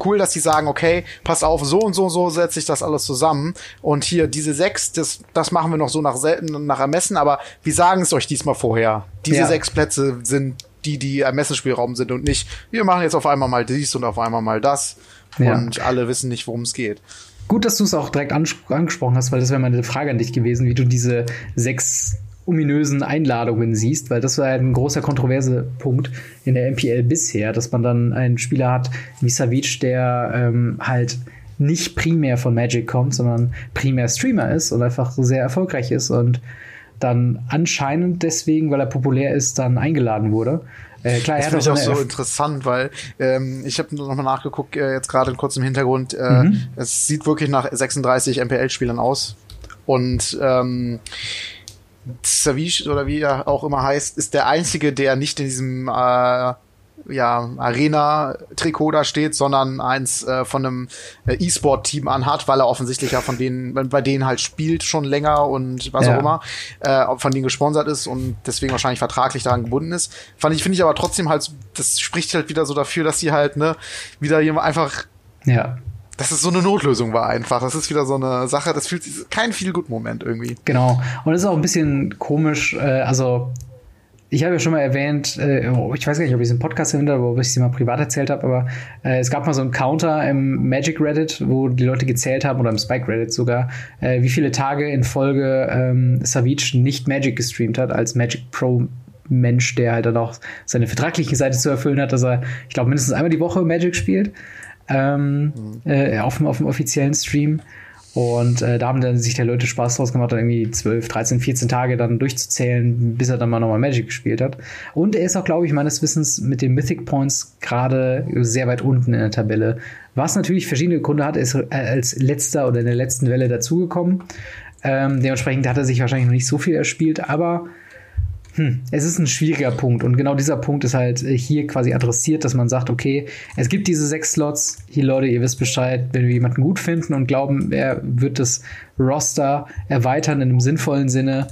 cool, dass sie sagen, okay, pass auf, so und so und so setze ich das alles zusammen. Und hier diese sechs, das, das machen wir noch so nach, nach Ermessen, aber wir sagen es euch diesmal vorher. Diese ja. sechs Plätze sind die, die Ermessensspielraum sind und nicht, wir machen jetzt auf einmal mal dies und auf einmal mal das. Ja. Und alle wissen nicht, worum es geht. Gut, dass du es auch direkt angesprochen hast, weil das wäre meine Frage an dich gewesen, wie du diese sechs ominösen Einladungen siehst, weil das war ein großer kontroverse Punkt in der MPL bisher, dass man dann einen Spieler hat wie Savic, der ähm, halt nicht primär von Magic kommt, sondern primär Streamer ist und einfach sehr erfolgreich ist und dann anscheinend deswegen, weil er populär ist, dann eingeladen wurde. Äh, klar, das finde ich auch so interessant, weil ähm, ich habe nochmal nachgeguckt, äh, jetzt gerade kurz im Hintergrund. Äh, mhm. Es sieht wirklich nach 36 MPL-Spielern aus. Und ähm, Savish oder wie er auch immer heißt, ist der einzige, der nicht in diesem äh, ja, Arena-Trikot da steht, sondern eins äh, von einem äh, E-Sport-Team anhat, weil er offensichtlich ja von denen, bei denen halt spielt schon länger und was ja. auch immer, äh, von denen gesponsert ist und deswegen wahrscheinlich vertraglich daran gebunden ist. Fand ich, finde ich aber trotzdem halt, das spricht halt wieder so dafür, dass sie halt, ne, wieder jemand einfach ja dass es so eine Notlösung war einfach. Das ist wieder so eine Sache, das fühlt sich kein viel gut Moment irgendwie. Genau. Und es ist auch ein bisschen komisch, äh, also ich habe ja schon mal erwähnt, äh, ich weiß gar nicht, ob ich es im Podcast erwähnt habe, ob ich es mal privat erzählt habe, aber äh, es gab mal so einen Counter im Magic Reddit, wo die Leute gezählt haben, oder im Spike Reddit sogar, äh, wie viele Tage in Folge ähm, Savage nicht Magic gestreamt hat, als Magic Pro Mensch, der halt dann auch seine vertragliche Seite zu erfüllen hat, dass er, ich glaube, mindestens einmal die Woche Magic spielt. Ähm, mhm. äh, auf, dem, auf dem offiziellen Stream. Und äh, da haben dann sich der Leute Spaß draus gemacht, dann irgendwie 12, 13, 14 Tage dann durchzuzählen, bis er dann mal nochmal Magic gespielt hat. Und er ist auch, glaube ich, meines Wissens mit den Mythic Points gerade sehr weit unten in der Tabelle. Was natürlich verschiedene Gründe hat, ist äh, als letzter oder in der letzten Welle dazugekommen. Ähm, dementsprechend hat er sich wahrscheinlich noch nicht so viel erspielt, aber hm, es ist ein schwieriger Punkt und genau dieser Punkt ist halt äh, hier quasi adressiert, dass man sagt, okay, es gibt diese sechs Slots, hier Leute, ihr wisst Bescheid, wenn wir jemanden gut finden und glauben, er wird das Roster erweitern in einem sinnvollen Sinne,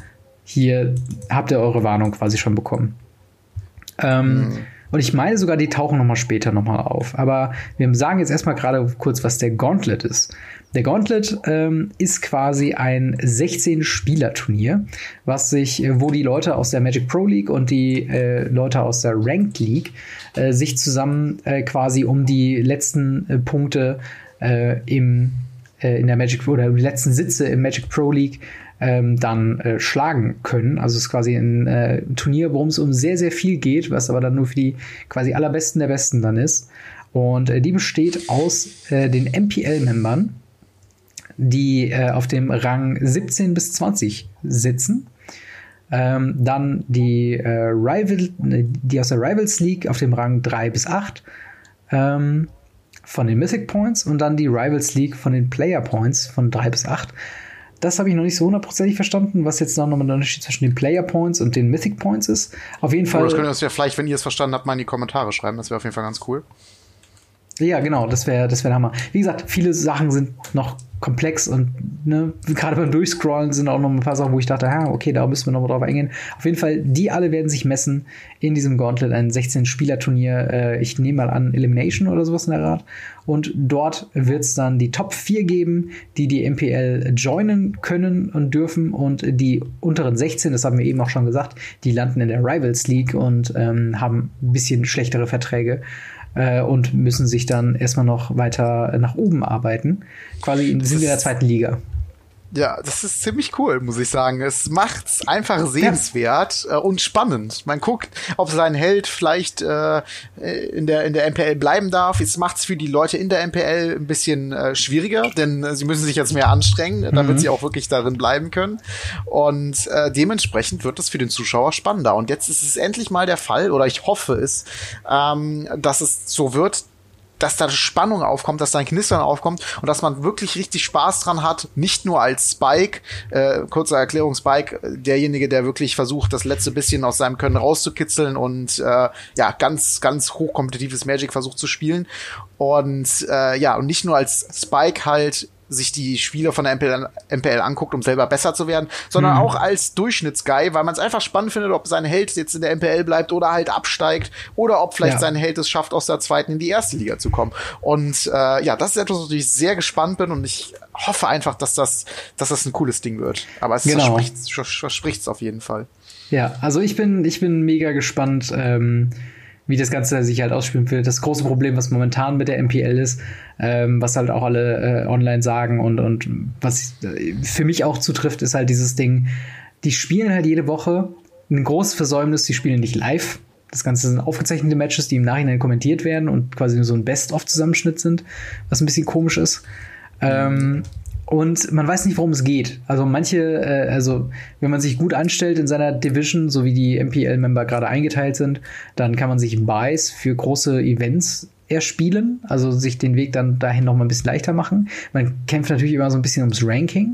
hier habt ihr eure Warnung quasi schon bekommen. Ähm, mhm. Und ich meine sogar, die tauchen nochmal später nochmal auf. Aber wir sagen jetzt erstmal gerade kurz, was der Gauntlet ist. Der Gauntlet ähm, ist quasi ein 16-Spieler-Turnier, was sich, äh, wo die Leute aus der Magic Pro League und die äh, Leute aus der Ranked League äh, sich zusammen äh, quasi um die letzten äh, Punkte äh, im, in der Magic oder die letzten Sitze im Magic Pro League ähm, dann äh, schlagen können. Also es ist quasi ein äh, Turnier, worum es um sehr, sehr viel geht, was aber dann nur für die quasi allerbesten der Besten dann ist. Und äh, die besteht aus den MPL-Membern, die äh, auf dem Rang 17 bis 20 sitzen. Ähm, dann die, äh, Rival, die aus der Rivals League auf dem Rang 3 bis 8 ähm, von den Mythic Points und dann die Rivals League von den Player Points von 3 bis 8. Das habe ich noch nicht so hundertprozentig verstanden, was jetzt noch mal der Unterschied zwischen den Player Points und den Mythic Points ist. Auf jeden Fall. Oh, das könnt ihr uns ja vielleicht, wenn ihr es verstanden habt, mal in die Kommentare schreiben. Das wäre auf jeden Fall ganz cool. Ja, genau, das wäre das wär Hammer. Wie gesagt, viele Sachen sind noch komplex und ne, gerade beim Durchscrollen sind auch noch ein paar Sachen, wo ich dachte, ja, okay, da müssen wir noch mal drauf eingehen. Auf jeden Fall, die alle werden sich messen in diesem Gauntlet, ein 16-Spieler-Turnier. Äh, ich nehme mal an, Elimination oder sowas in der Art. Und dort wird es dann die Top 4 geben, die die MPL joinen können und dürfen. Und die unteren 16, das haben wir eben auch schon gesagt, die landen in der Rivals League und ähm, haben ein bisschen schlechtere Verträge äh, und müssen sich dann erstmal noch weiter nach oben arbeiten. Quasi sind wir in der zweiten Liga. Ja, das ist ziemlich cool, muss ich sagen. Es macht's einfach sehenswert ja. äh, und spannend. Man guckt, ob sein Held vielleicht äh, in der in der MPL bleiben darf. Jetzt macht's für die Leute in der MPL ein bisschen äh, schwieriger, denn äh, sie müssen sich jetzt mehr anstrengen, damit mhm. sie auch wirklich darin bleiben können. Und äh, dementsprechend wird es für den Zuschauer spannender. Und jetzt ist es endlich mal der Fall, oder ich hoffe es, ähm, dass es so wird, dass da Spannung aufkommt, dass da ein Knistern aufkommt und dass man wirklich richtig Spaß dran hat, nicht nur als Spike, äh, kurze Erklärung, Spike, derjenige, der wirklich versucht, das letzte bisschen aus seinem Können rauszukitzeln und äh, ja, ganz, ganz hochkompetitives Magic versucht zu spielen. Und äh, ja, und nicht nur als Spike halt sich die Spiele von der MPL, MPL anguckt, um selber besser zu werden, sondern mhm. auch als Durchschnittsguy, weil man es einfach spannend findet, ob sein Held jetzt in der MPL bleibt oder halt absteigt oder ob vielleicht ja. sein Held es schafft, aus der zweiten in die erste Liga zu kommen. Und äh, ja, das ist etwas, wo ich sehr gespannt bin und ich hoffe einfach, dass das, dass das ein cooles Ding wird. Aber es genau. verspricht es auf jeden Fall. Ja, also ich bin, ich bin mega gespannt. Ähm wie das Ganze sich halt ausspielen wird. Das große Problem, was momentan mit der MPL ist, ähm, was halt auch alle äh, online sagen und, und was äh, für mich auch zutrifft, ist halt dieses Ding, die spielen halt jede Woche ein großes Versäumnis, die spielen nicht live. Das Ganze sind aufgezeichnete Matches, die im Nachhinein kommentiert werden und quasi nur so ein Best-of-Zusammenschnitt sind, was ein bisschen komisch ist. Ähm, und man weiß nicht, worum es geht. Also manche, äh, also wenn man sich gut anstellt in seiner Division, so wie die MPL-Member gerade eingeteilt sind, dann kann man sich Buys für große Events erspielen, also sich den Weg dann dahin noch mal ein bisschen leichter machen. Man kämpft natürlich immer so ein bisschen ums Ranking,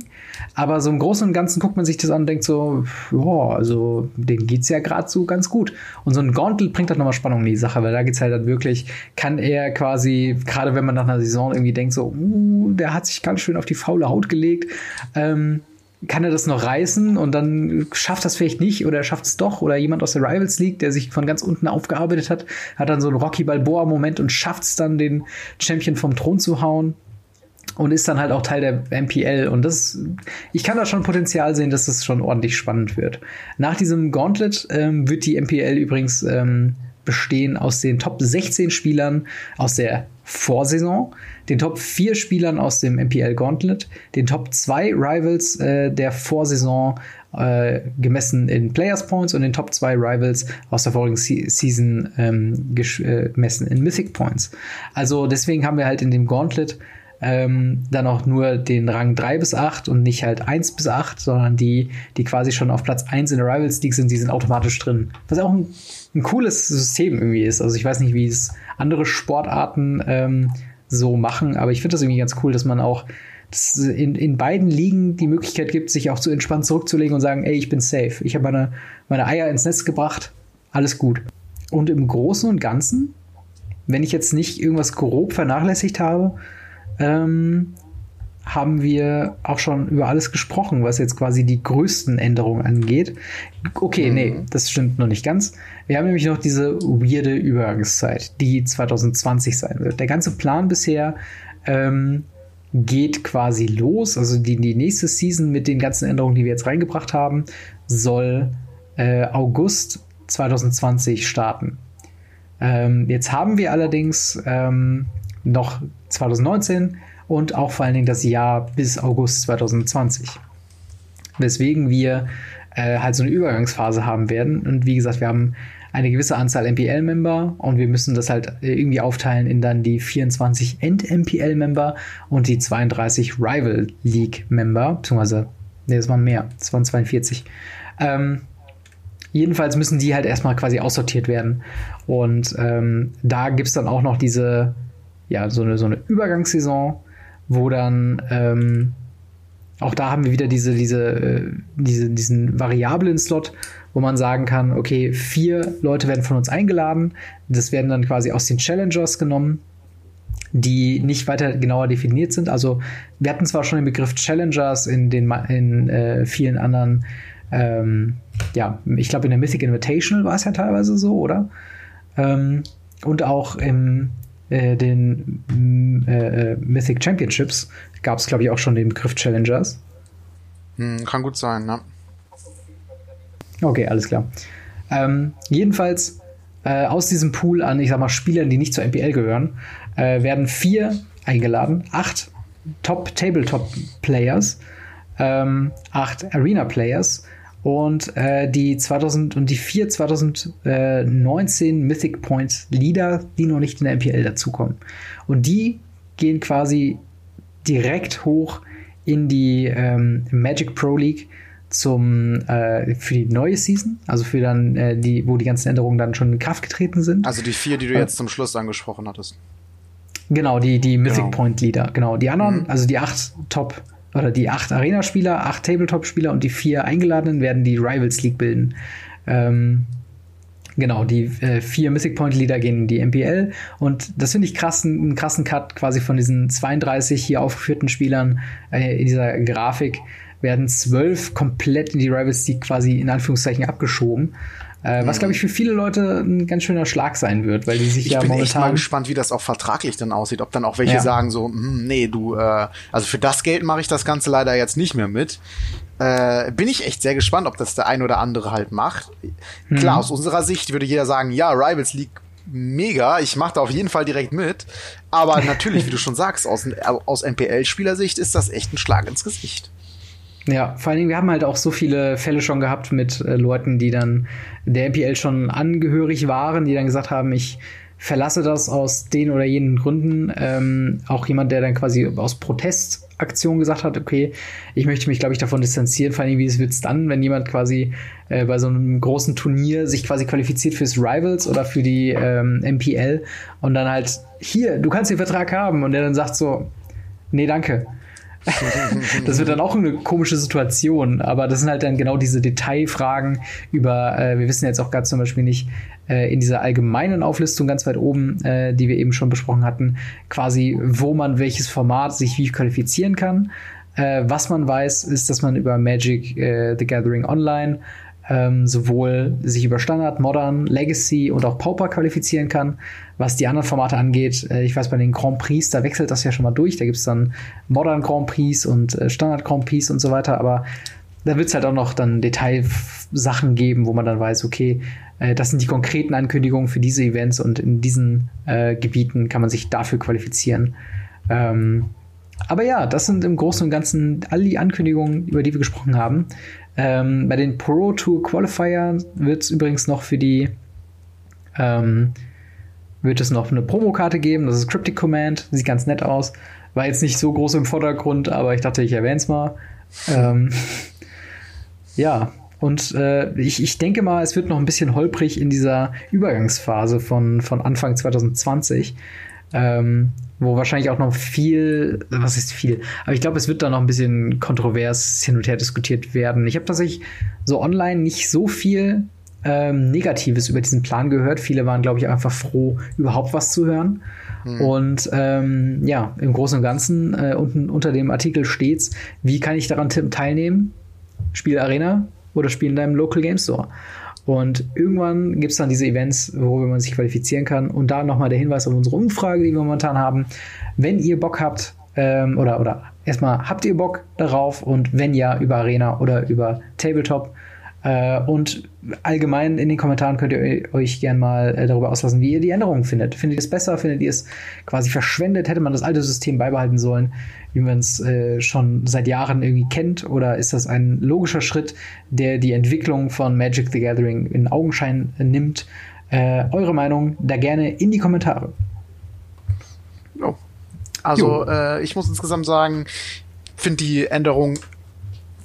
aber so im Großen und Ganzen guckt man sich das an und denkt so, ja, also dem geht's ja gerade so ganz gut. Und so ein Gauntlet bringt halt nochmal Spannung in die Sache, weil da geht's halt dann wirklich, kann er quasi, gerade wenn man nach einer Saison irgendwie denkt so, uh, der hat sich ganz schön auf die faule Haut gelegt, ähm, kann er das noch reißen und dann schafft das vielleicht nicht oder schafft es doch oder jemand aus der Rivals League, der sich von ganz unten aufgearbeitet hat, hat dann so einen Rocky Balboa Moment und schafft es dann den Champion vom Thron zu hauen. und ist dann halt auch Teil der MPL. Und das, ich kann da schon Potenzial sehen, dass das schon ordentlich spannend wird. Nach diesem Gauntlet ähm, wird die MPL übrigens ähm, bestehen aus den Top 16 Spielern aus der Vorsaison, den Top 4 Spielern aus dem MPL Gauntlet, den Top 2 Rivals äh, der Vorsaison äh, gemessen in Players Points und den Top 2 Rivals aus der vorigen Se Season ähm, äh, gemessen in Mythic Points. Also deswegen haben wir halt in dem Gauntlet ähm, dann auch nur den Rang 3 bis 8 und nicht halt 1 bis 8, sondern die, die quasi schon auf Platz 1 in der Rivals League sind, die sind automatisch drin. Was auch ein, ein cooles System irgendwie ist. Also ich weiß nicht, wie es andere Sportarten ähm, so machen, aber ich finde das irgendwie ganz cool, dass man auch in, in beiden Ligen die Möglichkeit gibt, sich auch zu entspannt zurückzulegen und sagen, ey, ich bin safe. Ich habe meine, meine Eier ins Netz gebracht, alles gut. Und im Großen und Ganzen, wenn ich jetzt nicht irgendwas grob vernachlässigt habe, ähm, haben wir auch schon über alles gesprochen, was jetzt quasi die größten Änderungen angeht. Okay, mhm. nee, das stimmt noch nicht ganz. Wir haben nämlich noch diese weirde Übergangszeit, die 2020 sein wird. Der ganze Plan bisher ähm, geht quasi los. Also die, die nächste Season mit den ganzen Änderungen, die wir jetzt reingebracht haben, soll äh, August 2020 starten. Ähm, jetzt haben wir allerdings ähm, noch 2019 und auch vor allen Dingen das Jahr bis August 2020. Weswegen wir äh, halt so eine Übergangsphase haben werden. Und wie gesagt, wir haben eine gewisse Anzahl MPL-Member und wir müssen das halt irgendwie aufteilen in dann die 24 End-MPL-Member und die 32 Rival League-Member, beziehungsweise, ne, das waren mehr, das waren 42. Ähm, jedenfalls müssen die halt erstmal quasi aussortiert werden. Und ähm, da gibt es dann auch noch diese ja, so eine, so eine Übergangssaison, wo dann ähm, auch da haben wir wieder diese, diese, äh, diese, diesen variablen Slot, wo man sagen kann, okay, vier Leute werden von uns eingeladen. Das werden dann quasi aus den Challengers genommen, die nicht weiter genauer definiert sind. Also wir hatten zwar schon den Begriff Challengers in den in äh, vielen anderen, ähm, ja, ich glaube in der Mythic Invitational war es ja teilweise so, oder? Ähm, und auch im äh, den mm, äh, äh, Mythic Championships gab es, glaube ich, auch schon den Begriff Challengers. Hm, kann gut sein, ne? Okay, alles klar. Ähm, jedenfalls äh, aus diesem Pool an, ich sag mal, Spielern, die nicht zur MPL gehören, äh, werden vier eingeladen, acht Top-Tabletop-Players, ähm, acht Arena-Players und äh, die 2000 und die vier 2019 Mythic Points Leader, die noch nicht in der MPL dazukommen. Und die gehen quasi direkt hoch in die ähm, Magic Pro League zum äh, für die neue Season, also für dann äh, die, wo die ganzen Änderungen dann schon in Kraft getreten sind. Also die vier, die du äh, jetzt zum Schluss angesprochen hattest. Genau, die, die Mythic genau. Point Leader, genau. Die anderen, mhm. also die acht Top oder die acht Arena-Spieler, acht Tabletop-Spieler und die vier Eingeladenen werden die Rivals League bilden. Ähm, genau, die äh, vier Mythic Point Leader gehen in die MPL und das finde ich krass, einen krassen Cut quasi von diesen 32 hier aufgeführten Spielern äh, in dieser Grafik werden zwölf komplett in die Rivals League quasi in Anführungszeichen abgeschoben. Äh, was, glaube ich, für viele Leute ein ganz schöner Schlag sein wird, weil die sich ich ja bin momentan. Ich bin mal gespannt, wie das auch vertraglich dann aussieht. Ob dann auch welche ja. sagen so, hm, nee, du, äh, also für das Geld mache ich das Ganze leider jetzt nicht mehr mit. Äh, bin ich echt sehr gespannt, ob das der ein oder andere halt macht. Mhm. Klar, aus unserer Sicht würde jeder sagen, ja, Rivals League mega, ich mache da auf jeden Fall direkt mit. Aber natürlich, wie du schon sagst, aus, aus NPL-Spielersicht ist das echt ein Schlag ins Gesicht. Ja, vor allen Dingen, wir haben halt auch so viele Fälle schon gehabt mit äh, Leuten, die dann der MPL schon angehörig waren, die dann gesagt haben, ich verlasse das aus den oder jenen Gründen. Ähm, auch jemand, der dann quasi aus Protestaktion gesagt hat, okay, ich möchte mich, glaube ich, davon distanzieren. Vor allem, wie es wird's dann, wenn jemand quasi äh, bei so einem großen Turnier sich quasi qualifiziert fürs Rivals oder für die ähm, MPL und dann halt, hier, du kannst den Vertrag haben und der dann sagt so, nee, danke. das wird dann auch eine komische Situation, aber das sind halt dann genau diese Detailfragen über, äh, wir wissen jetzt auch gerade zum Beispiel nicht, äh, in dieser allgemeinen Auflistung ganz weit oben, äh, die wir eben schon besprochen hatten, quasi, wo man welches Format sich wie qualifizieren kann. Äh, was man weiß, ist, dass man über Magic äh, the Gathering Online ähm, sowohl sich über Standard, Modern, Legacy und auch Pauper qualifizieren kann. Was die anderen Formate angeht, äh, ich weiß, bei den Grand Prix, da wechselt das ja schon mal durch. Da gibt es dann Modern Grand Prix und äh, Standard Grand Prix und so weiter. Aber da wird es halt auch noch dann Detailsachen geben, wo man dann weiß, okay, äh, das sind die konkreten Ankündigungen für diese Events und in diesen äh, Gebieten kann man sich dafür qualifizieren. Ähm, aber ja, das sind im Großen und Ganzen all die Ankündigungen, über die wir gesprochen haben. Ähm, bei den Pro Tour Qualifier wird es übrigens noch für die ähm, wird es noch eine Promokarte geben. Das ist Cryptic Command, sieht ganz nett aus. War jetzt nicht so groß im Vordergrund, aber ich dachte, ich erwähne es mal. Ähm, ja, und äh, ich, ich denke mal, es wird noch ein bisschen holprig in dieser Übergangsphase von, von Anfang 2020. Ähm, wo wahrscheinlich auch noch viel, was ist viel, aber ich glaube, es wird da noch ein bisschen kontrovers hin und her diskutiert werden. Ich habe tatsächlich so online nicht so viel ähm, Negatives über diesen Plan gehört. Viele waren, glaube ich, einfach froh, überhaupt was zu hören. Hm. Und ähm, ja, im Großen und Ganzen äh, unten unter dem Artikel steht's, wie kann ich daran teilnehmen? Spiel Arena oder Spiel in deinem Local Game Store. Und irgendwann gibt es dann diese Events, worüber man sich qualifizieren kann. Und da nochmal der Hinweis auf unsere Umfrage, die wir momentan haben. Wenn ihr Bock habt, ähm, oder, oder erstmal habt ihr Bock darauf und wenn ja, über Arena oder über Tabletop, und allgemein in den Kommentaren könnt ihr euch gerne mal äh, darüber auslassen, wie ihr die Änderungen findet. Findet ihr es besser? Findet ihr es quasi verschwendet? Hätte man das alte System beibehalten sollen, wie man es äh, schon seit Jahren irgendwie kennt? Oder ist das ein logischer Schritt, der die Entwicklung von Magic the Gathering in Augenschein nimmt? Äh, eure Meinung da gerne in die Kommentare. Oh. Also äh, ich muss insgesamt sagen, finde die Änderung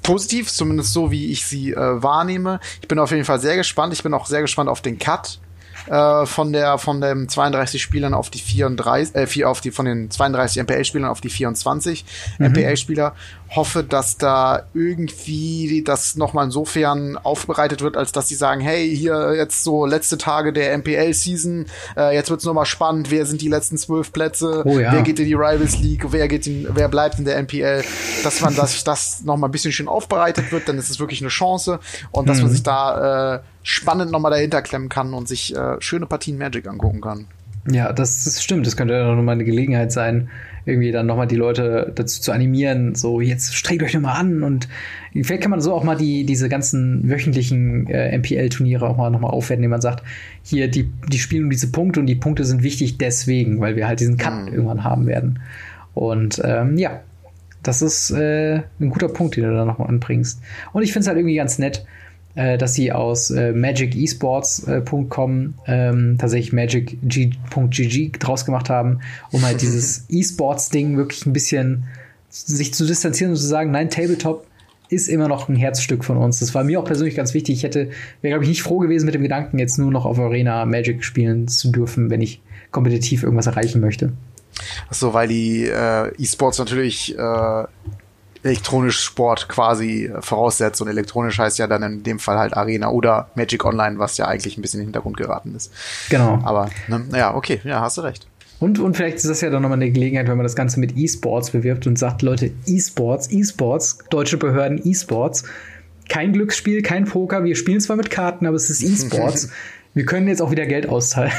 positiv, zumindest so, wie ich sie äh, wahrnehme. Ich bin auf jeden Fall sehr gespannt. Ich bin auch sehr gespannt auf den Cut äh, von der von den 32 Spielern auf die 34 äh, vier, auf die von den 32 MPL Spielern auf die 24 mhm. MPL Spieler hoffe, dass da irgendwie das nochmal insofern aufbereitet wird, als dass sie sagen, hey, hier jetzt so letzte Tage der MPL-Season, äh, jetzt wird's nochmal spannend, wer sind die letzten zwölf Plätze, oh, ja. wer geht in die Rivals League, wer geht in, wer bleibt in der MPL, dass man das, das nochmal ein bisschen schön aufbereitet wird, dann ist es wirklich eine Chance und dass mhm. man sich da äh, spannend nochmal dahinter klemmen kann und sich äh, schöne Partien Magic angucken kann. Ja, das, das stimmt. Das könnte ja nochmal eine Gelegenheit sein, irgendwie dann nochmal die Leute dazu zu animieren, so jetzt strengt euch nochmal an und vielleicht kann man so auch mal die, diese ganzen wöchentlichen äh, MPL-Turniere auch mal nochmal aufwerten, indem man sagt, hier, die, die spielen um diese Punkte und die Punkte sind wichtig deswegen, weil wir halt diesen Cut mhm. irgendwann haben werden. Und ähm, ja, das ist äh, ein guter Punkt, den du da nochmal anbringst. Und ich finde es halt irgendwie ganz nett, dass sie aus äh, magicesports.com äh, ähm, tatsächlich magic.gg draus gemacht haben, um halt dieses E-Sports-Ding wirklich ein bisschen sich zu distanzieren und zu sagen, nein, Tabletop ist immer noch ein Herzstück von uns. Das war mir auch persönlich ganz wichtig. Ich hätte, wäre, glaube ich, nicht froh gewesen mit dem Gedanken, jetzt nur noch auf Arena Magic spielen zu dürfen, wenn ich kompetitiv irgendwas erreichen möchte. Ach so, weil die äh, E-Sports natürlich äh, elektronisch Sport quasi voraussetzt. Und elektronisch heißt ja dann in dem Fall halt Arena oder Magic Online, was ja eigentlich ein bisschen in den Hintergrund geraten ist. Genau. Aber, ne, ja, okay, ja, hast du recht. Und, und vielleicht ist das ja dann nochmal eine Gelegenheit, wenn man das Ganze mit E-Sports bewirbt und sagt, Leute, E-Sports, E-Sports, deutsche Behörden, E-Sports, kein Glücksspiel, kein Poker, wir spielen zwar mit Karten, aber es ist E-Sports. wir können jetzt auch wieder Geld austeilen.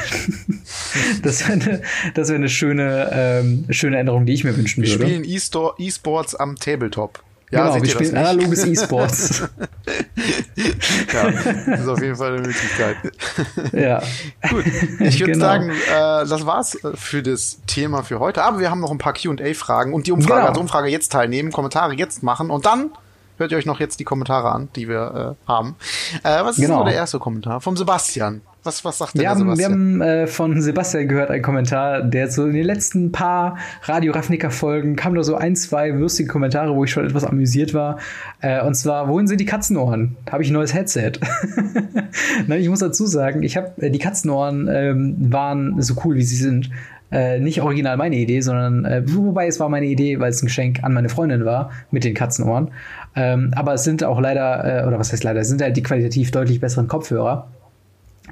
das wäre eine, das wär eine schöne, ähm, schöne Änderung, die ich mir wünschen würde. Wir spielen E-Sports am Tabletop. Ja, genau, wir spielen analoges E-Sports. ja, das ist auf jeden Fall eine Möglichkeit. ja. Gut, ich würde genau. sagen, äh, das war's für das Thema für heute. Aber wir haben noch ein paar Q&A-Fragen und die Umfrage genau. als Umfrage jetzt teilnehmen, Kommentare jetzt machen und dann hört ihr euch noch jetzt die Kommentare an, die wir äh, haben. Äh, was ist genau. der erste Kommentar? Vom Sebastian. Was, was sagt wir der haben, Sebastian? Wir haben äh, von Sebastian gehört einen Kommentar, der so in den letzten paar Radio Ravnica Folgen kam da so ein, zwei lustige Kommentare, wo ich schon etwas amüsiert war. Äh, und zwar, wohin sind die Katzenohren? Habe ich ein neues Headset? Nein, ich muss dazu sagen, ich habe äh, die Katzenohren ähm, waren so cool, wie sie sind. Äh, nicht original meine Idee, sondern äh, wobei es war meine Idee, weil es ein Geschenk an meine Freundin war mit den Katzenohren. Ähm, aber es sind auch leider, äh, oder was heißt leider, es sind halt die qualitativ deutlich besseren Kopfhörer,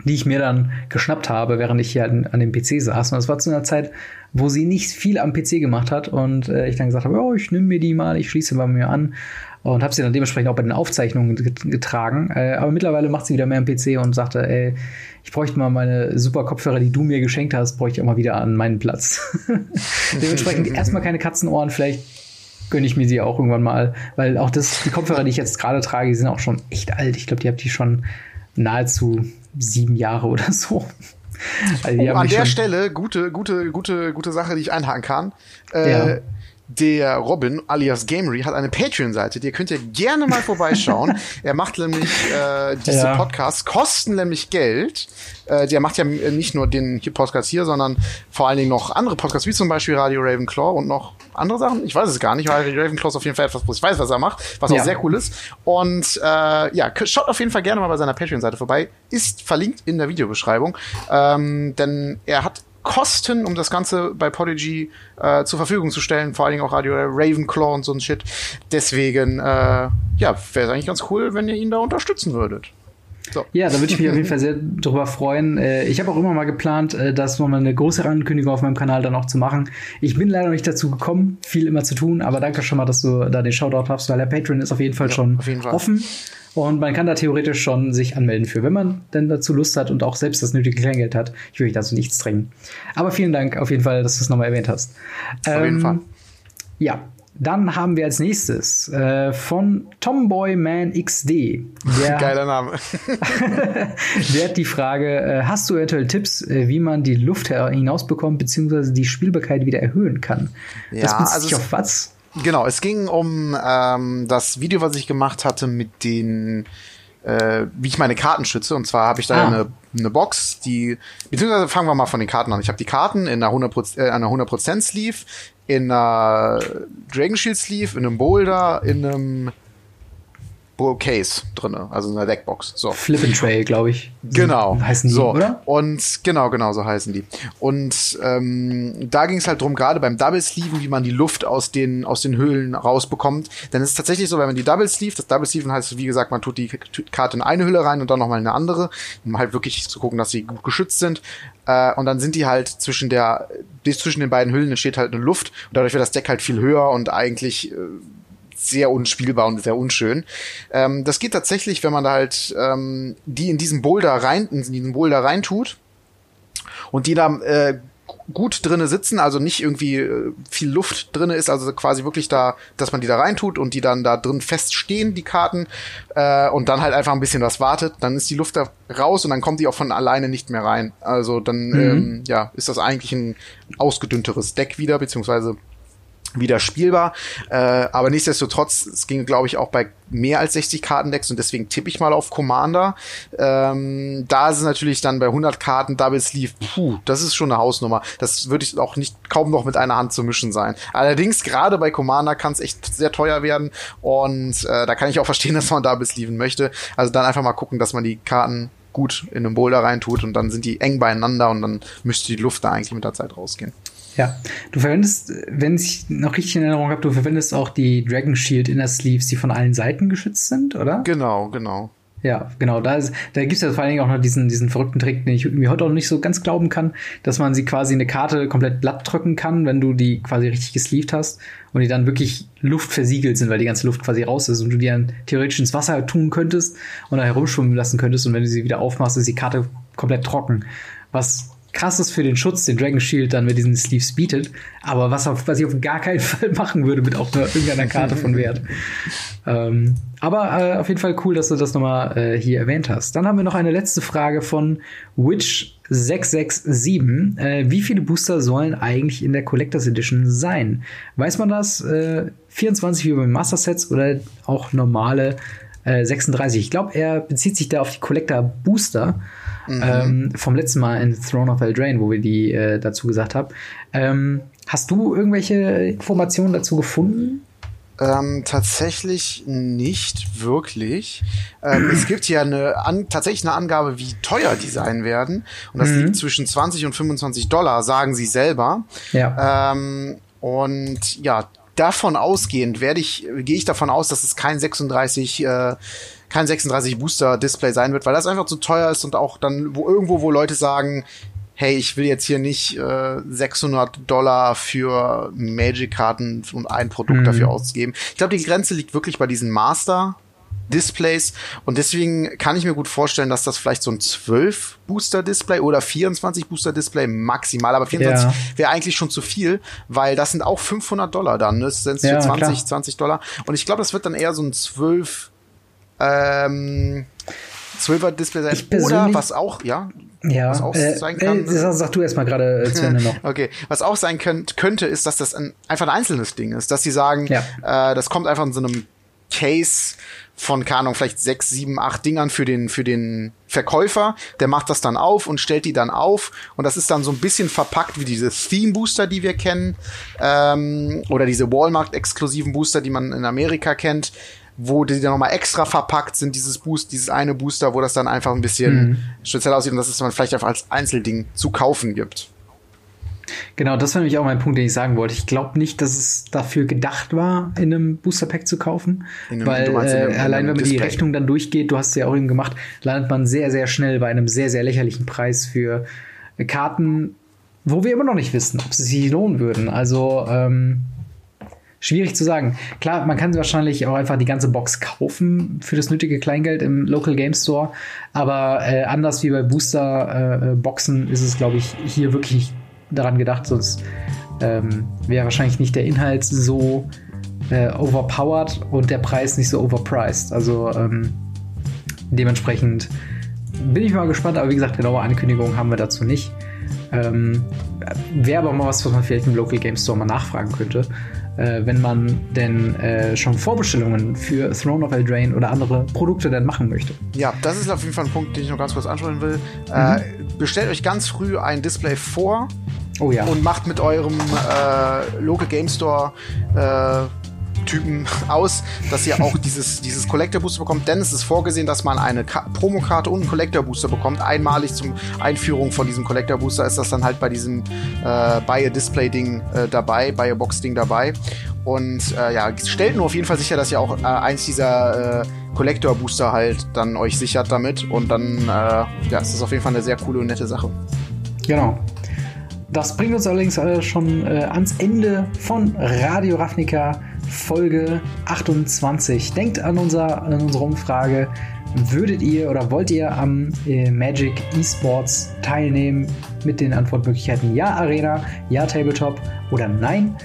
die ich mir dann geschnappt habe, während ich hier an, an dem PC saß. Und das war zu einer Zeit, wo sie nicht viel am PC gemacht hat und äh, ich dann gesagt habe, oh, ich nehme mir die mal, ich schließe bei mir an. und habe sie dann dementsprechend auch bei den Aufzeichnungen getragen. Äh, aber mittlerweile macht sie wieder mehr am PC und sagte, ey, ich bräuchte mal meine super Kopfhörer, die du mir geschenkt hast, bräuchte ich auch mal wieder an meinen Platz. dementsprechend erstmal keine Katzenohren, vielleicht gönne ich mir sie auch irgendwann mal, weil auch das, die Kopfhörer, die ich jetzt gerade trage, die sind auch schon echt alt. Ich glaube, die habt die schon nahezu sieben Jahre oder so. Also oh, an der Stelle gute, gute, gute, gute Sache, die ich einhaken kann. Äh, ja. Der Robin alias Gamery hat eine Patreon-Seite, die könnt ihr gerne mal vorbeischauen. er macht nämlich äh, diese ja. Podcasts, kosten nämlich Geld. Äh, der macht ja nicht nur den Podcast hier, sondern vor allen Dingen noch andere Podcasts, wie zum Beispiel Radio Ravenclaw und noch andere Sachen. Ich weiß es gar nicht, weil Radio Ravenclaw ist auf jeden Fall etwas, wo ich weiß, was er macht, was ja. auch sehr cool ist. Und äh, ja, schaut auf jeden Fall gerne mal bei seiner Patreon-Seite vorbei. Ist verlinkt in der Videobeschreibung. Ähm, denn er hat Kosten, um das Ganze bei Podigy äh, zur Verfügung zu stellen, vor allen Dingen auch Radio Ravenclaw und so ein Shit. Deswegen, äh, ja, wäre es eigentlich ganz cool, wenn ihr ihn da unterstützen würdet. So. Ja, da würde ich mich auf jeden Fall sehr drüber freuen. Äh, ich habe auch immer mal geplant, äh, das nochmal eine größere Ankündigung auf meinem Kanal dann auch zu machen. Ich bin leider noch nicht dazu gekommen, viel immer zu tun, aber danke schon mal, dass du da den Shoutout hast, weil der Patreon ist auf jeden Fall ja, schon jeden Fall. offen. Und man kann da theoretisch schon sich anmelden für, wenn man denn dazu Lust hat und auch selbst das nötige Kleingeld hat. Ich euch dazu nichts drängen. Aber vielen Dank auf jeden Fall, dass du es nochmal erwähnt hast. Auf ähm, jeden Fall. Ja, dann haben wir als nächstes äh, von Tomboy Man XD. Der, Geiler Name. der hat die Frage: äh, Hast du eventuell Tipps, äh, wie man die Luft hinausbekommt, beziehungsweise die Spielbarkeit wieder erhöhen kann? Ja, das bezieht also sich auf was? Genau, es ging um ähm, das Video, was ich gemacht hatte mit den, äh, wie ich meine Karten schütze. Und zwar habe ich da ah. eine, eine Box, die, beziehungsweise fangen wir mal von den Karten an. Ich habe die Karten in einer 100%, äh, einer 100% Sleeve, in einer Dragon Shield Sleeve, in einem Boulder, in einem Case drin, also in der Deckbox. So. Flip and Tray, glaube ich. Genau. Heißen die, so. oder? Und genau, genau, so heißen die. Und ähm, da ging es halt drum, gerade beim Double Sleeven, wie man die Luft aus den, aus den Höhlen rausbekommt. Denn es ist tatsächlich so, wenn man die Double Sleeve, das Double Sleeven heißt, wie gesagt, man tut die Karte in eine Hülle rein und dann nochmal in eine andere, um halt wirklich zu gucken, dass sie gut geschützt sind. Äh, und dann sind die halt zwischen der, zwischen den beiden Hüllen entsteht halt eine Luft und dadurch wird das Deck halt viel höher und eigentlich äh, sehr unspielbar und sehr unschön. Ähm, das geht tatsächlich, wenn man da halt ähm, die in diesen Boulder rein, in diesen Boulder reintut und die da äh, gut drinne sitzen, also nicht irgendwie äh, viel Luft drinne ist, also quasi wirklich da, dass man die da reintut und die dann da drin feststehen, die Karten, äh, und dann halt einfach ein bisschen was wartet, dann ist die Luft da raus und dann kommt die auch von alleine nicht mehr rein. Also dann, mhm. ähm, ja, ist das eigentlich ein ausgedünnteres Deck wieder, beziehungsweise wieder spielbar. Äh, aber nichtsdestotrotz, es ging, glaube ich, auch bei mehr als 60 Kartendecks und deswegen tippe ich mal auf Commander. Ähm, da ist es natürlich dann bei 100 Karten Double Sleeve, puh, das ist schon eine Hausnummer. Das würde ich auch nicht kaum noch mit einer Hand zu mischen sein. Allerdings, gerade bei Commander kann es echt sehr teuer werden und äh, da kann ich auch verstehen, dass man Double Sleeven möchte. Also dann einfach mal gucken, dass man die Karten gut in einen Boulder reintut und dann sind die eng beieinander und dann müsste die Luft da eigentlich mit der Zeit rausgehen. Ja, du verwendest, wenn ich noch richtig in Erinnerung habe, du verwendest auch die Dragon Shield Inner Sleeves, die von allen Seiten geschützt sind, oder? Genau, genau. Ja, genau. Da, ist, da gibt es ja vor allen Dingen auch noch diesen, diesen verrückten Trick, den ich irgendwie heute auch nicht so ganz glauben kann, dass man sie quasi eine Karte komplett blatt drücken kann, wenn du die quasi richtig gesleeved hast und die dann wirklich luftversiegelt sind, weil die ganze Luft quasi raus ist und du die dann theoretisch ins Wasser tun könntest und da herumschwimmen lassen könntest und wenn du sie wieder aufmachst, ist die Karte komplett trocken. Was krasses für den Schutz, den Dragon Shield dann mit diesen Sleeves bietet, aber was, auf, was ich auf gar keinen Fall machen würde mit auch nur irgendeiner Karte von Wert. ähm, aber äh, auf jeden Fall cool, dass du das nochmal äh, hier erwähnt hast. Dann haben wir noch eine letzte Frage von Witch667. Äh, wie viele Booster sollen eigentlich in der Collectors Edition sein? Weiß man das? Äh, 24 wie beim Master Sets oder auch normale 36? Äh, ich glaube, er bezieht sich da auf die Collector Booster. Mhm. Ähm, vom letzten Mal in Throne of Eldraine, wo wir die äh, dazu gesagt haben. Ähm, hast du irgendwelche Informationen dazu gefunden? Ähm, tatsächlich nicht wirklich. Ähm, es gibt hier eine an, tatsächlich eine Angabe, wie teuer die sein werden. Und das mhm. liegt zwischen 20 und 25 Dollar, sagen sie selber. Ja. Ähm, und ja, davon ausgehend werde ich, gehe ich davon aus, dass es kein 36 äh, kein 36 Booster Display sein wird, weil das einfach zu teuer ist und auch dann wo irgendwo wo Leute sagen, hey, ich will jetzt hier nicht äh, 600 Dollar für Magic-Karten und ein Produkt mhm. dafür ausgeben. Ich glaube, die Grenze liegt wirklich bei diesen Master Displays. Und deswegen kann ich mir gut vorstellen, dass das vielleicht so ein 12 Booster Display oder 24 Booster Display maximal, aber 24 ja. wäre eigentlich schon zu viel, weil das sind auch 500 Dollar dann. Das sind ja, 20, klar. 20 Dollar. Und ich glaube, das wird dann eher so ein 12 ähm, 12er Display sein. Oder was auch, ja, ja, was auch äh, sein kann. Äh, sag du erst mal gerade äh, zu Ende noch. okay, was auch sein könnt, könnte, ist, dass das ein, einfach ein einzelnes Ding ist, dass sie sagen, ja. äh, das kommt einfach in so einem Case von, keine Ahnung, vielleicht sechs, sieben, acht Dingern für den, für den Verkäufer. Der macht das dann auf und stellt die dann auf. Und das ist dann so ein bisschen verpackt wie diese Theme Booster, die wir kennen. Ähm, oder diese Walmart-exklusiven Booster, die man in Amerika kennt. Wo die dann nochmal extra verpackt sind, dieses Boost, dieses eine Booster, wo das dann einfach ein bisschen mhm. speziell aussieht und dass es dann vielleicht einfach als Einzelding zu kaufen gibt. Genau, das war nämlich auch mein Punkt, den ich sagen wollte. Ich glaube nicht, dass es dafür gedacht war, in einem Booster Pack zu kaufen. Einem, weil äh, allein wenn man Display. die Rechnung dann durchgeht, du hast es ja auch eben gemacht, landet man sehr, sehr schnell bei einem sehr, sehr lächerlichen Preis für Karten, wo wir immer noch nicht wissen, ob sie sich lohnen würden. Also ähm, schwierig zu sagen. Klar, man kann wahrscheinlich auch einfach die ganze Box kaufen für das nötige Kleingeld im Local Game Store, aber äh, anders wie bei Booster äh, Boxen ist es, glaube ich, hier wirklich daran gedacht, sonst ähm, wäre wahrscheinlich nicht der Inhalt so äh, overpowered und der Preis nicht so overpriced. Also ähm, dementsprechend bin ich mal gespannt, aber wie gesagt, genaue Ankündigungen haben wir dazu nicht. Ähm, Wäre aber mal was, was man vielleicht im Local Game Store mal nachfragen könnte, äh, wenn man denn äh, schon Vorbestellungen für Throne of Eldraine oder andere Produkte dann machen möchte. Ja, das ist auf jeden Fall ein Punkt, den ich noch ganz kurz ansprechen will. Mhm. Äh, bestellt euch ganz früh ein Display vor. Oh ja. Und macht mit eurem äh, Local Game Store äh, Typen aus, dass ihr auch dieses, dieses Collector Booster bekommt, denn es ist vorgesehen, dass man eine Promokarte und einen Collector Booster bekommt. Einmalig zum Einführung von diesem Collector Booster ist das dann halt bei diesem äh, Buy a Display Ding äh, dabei, Buy a Box Ding dabei. Und äh, ja, stellt nur auf jeden Fall sicher, dass ihr auch äh, eins dieser äh, Collector Booster halt dann euch sichert damit. Und dann, äh, ja, ist auf jeden Fall eine sehr coole und nette Sache. Genau. Das bringt uns allerdings äh, schon äh, ans Ende von Radio Ravnica Folge 28. Denkt an, unser, an unsere Umfrage. Würdet ihr oder wollt ihr am äh, Magic Esports teilnehmen mit den Antwortmöglichkeiten Ja Arena, Ja Tabletop oder Nein?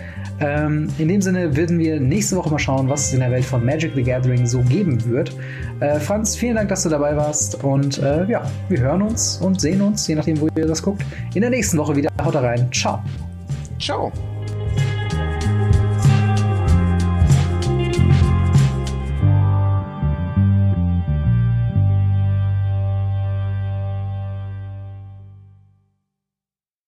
Ähm, in dem Sinne würden wir nächste Woche mal schauen, was es in der Welt von Magic the Gathering so geben wird. Äh, Franz, vielen Dank, dass du dabei warst und äh, ja, wir hören uns und sehen uns, je nachdem, wo ihr das guckt, in der nächsten Woche wieder. Haut rein. Ciao. Ciao.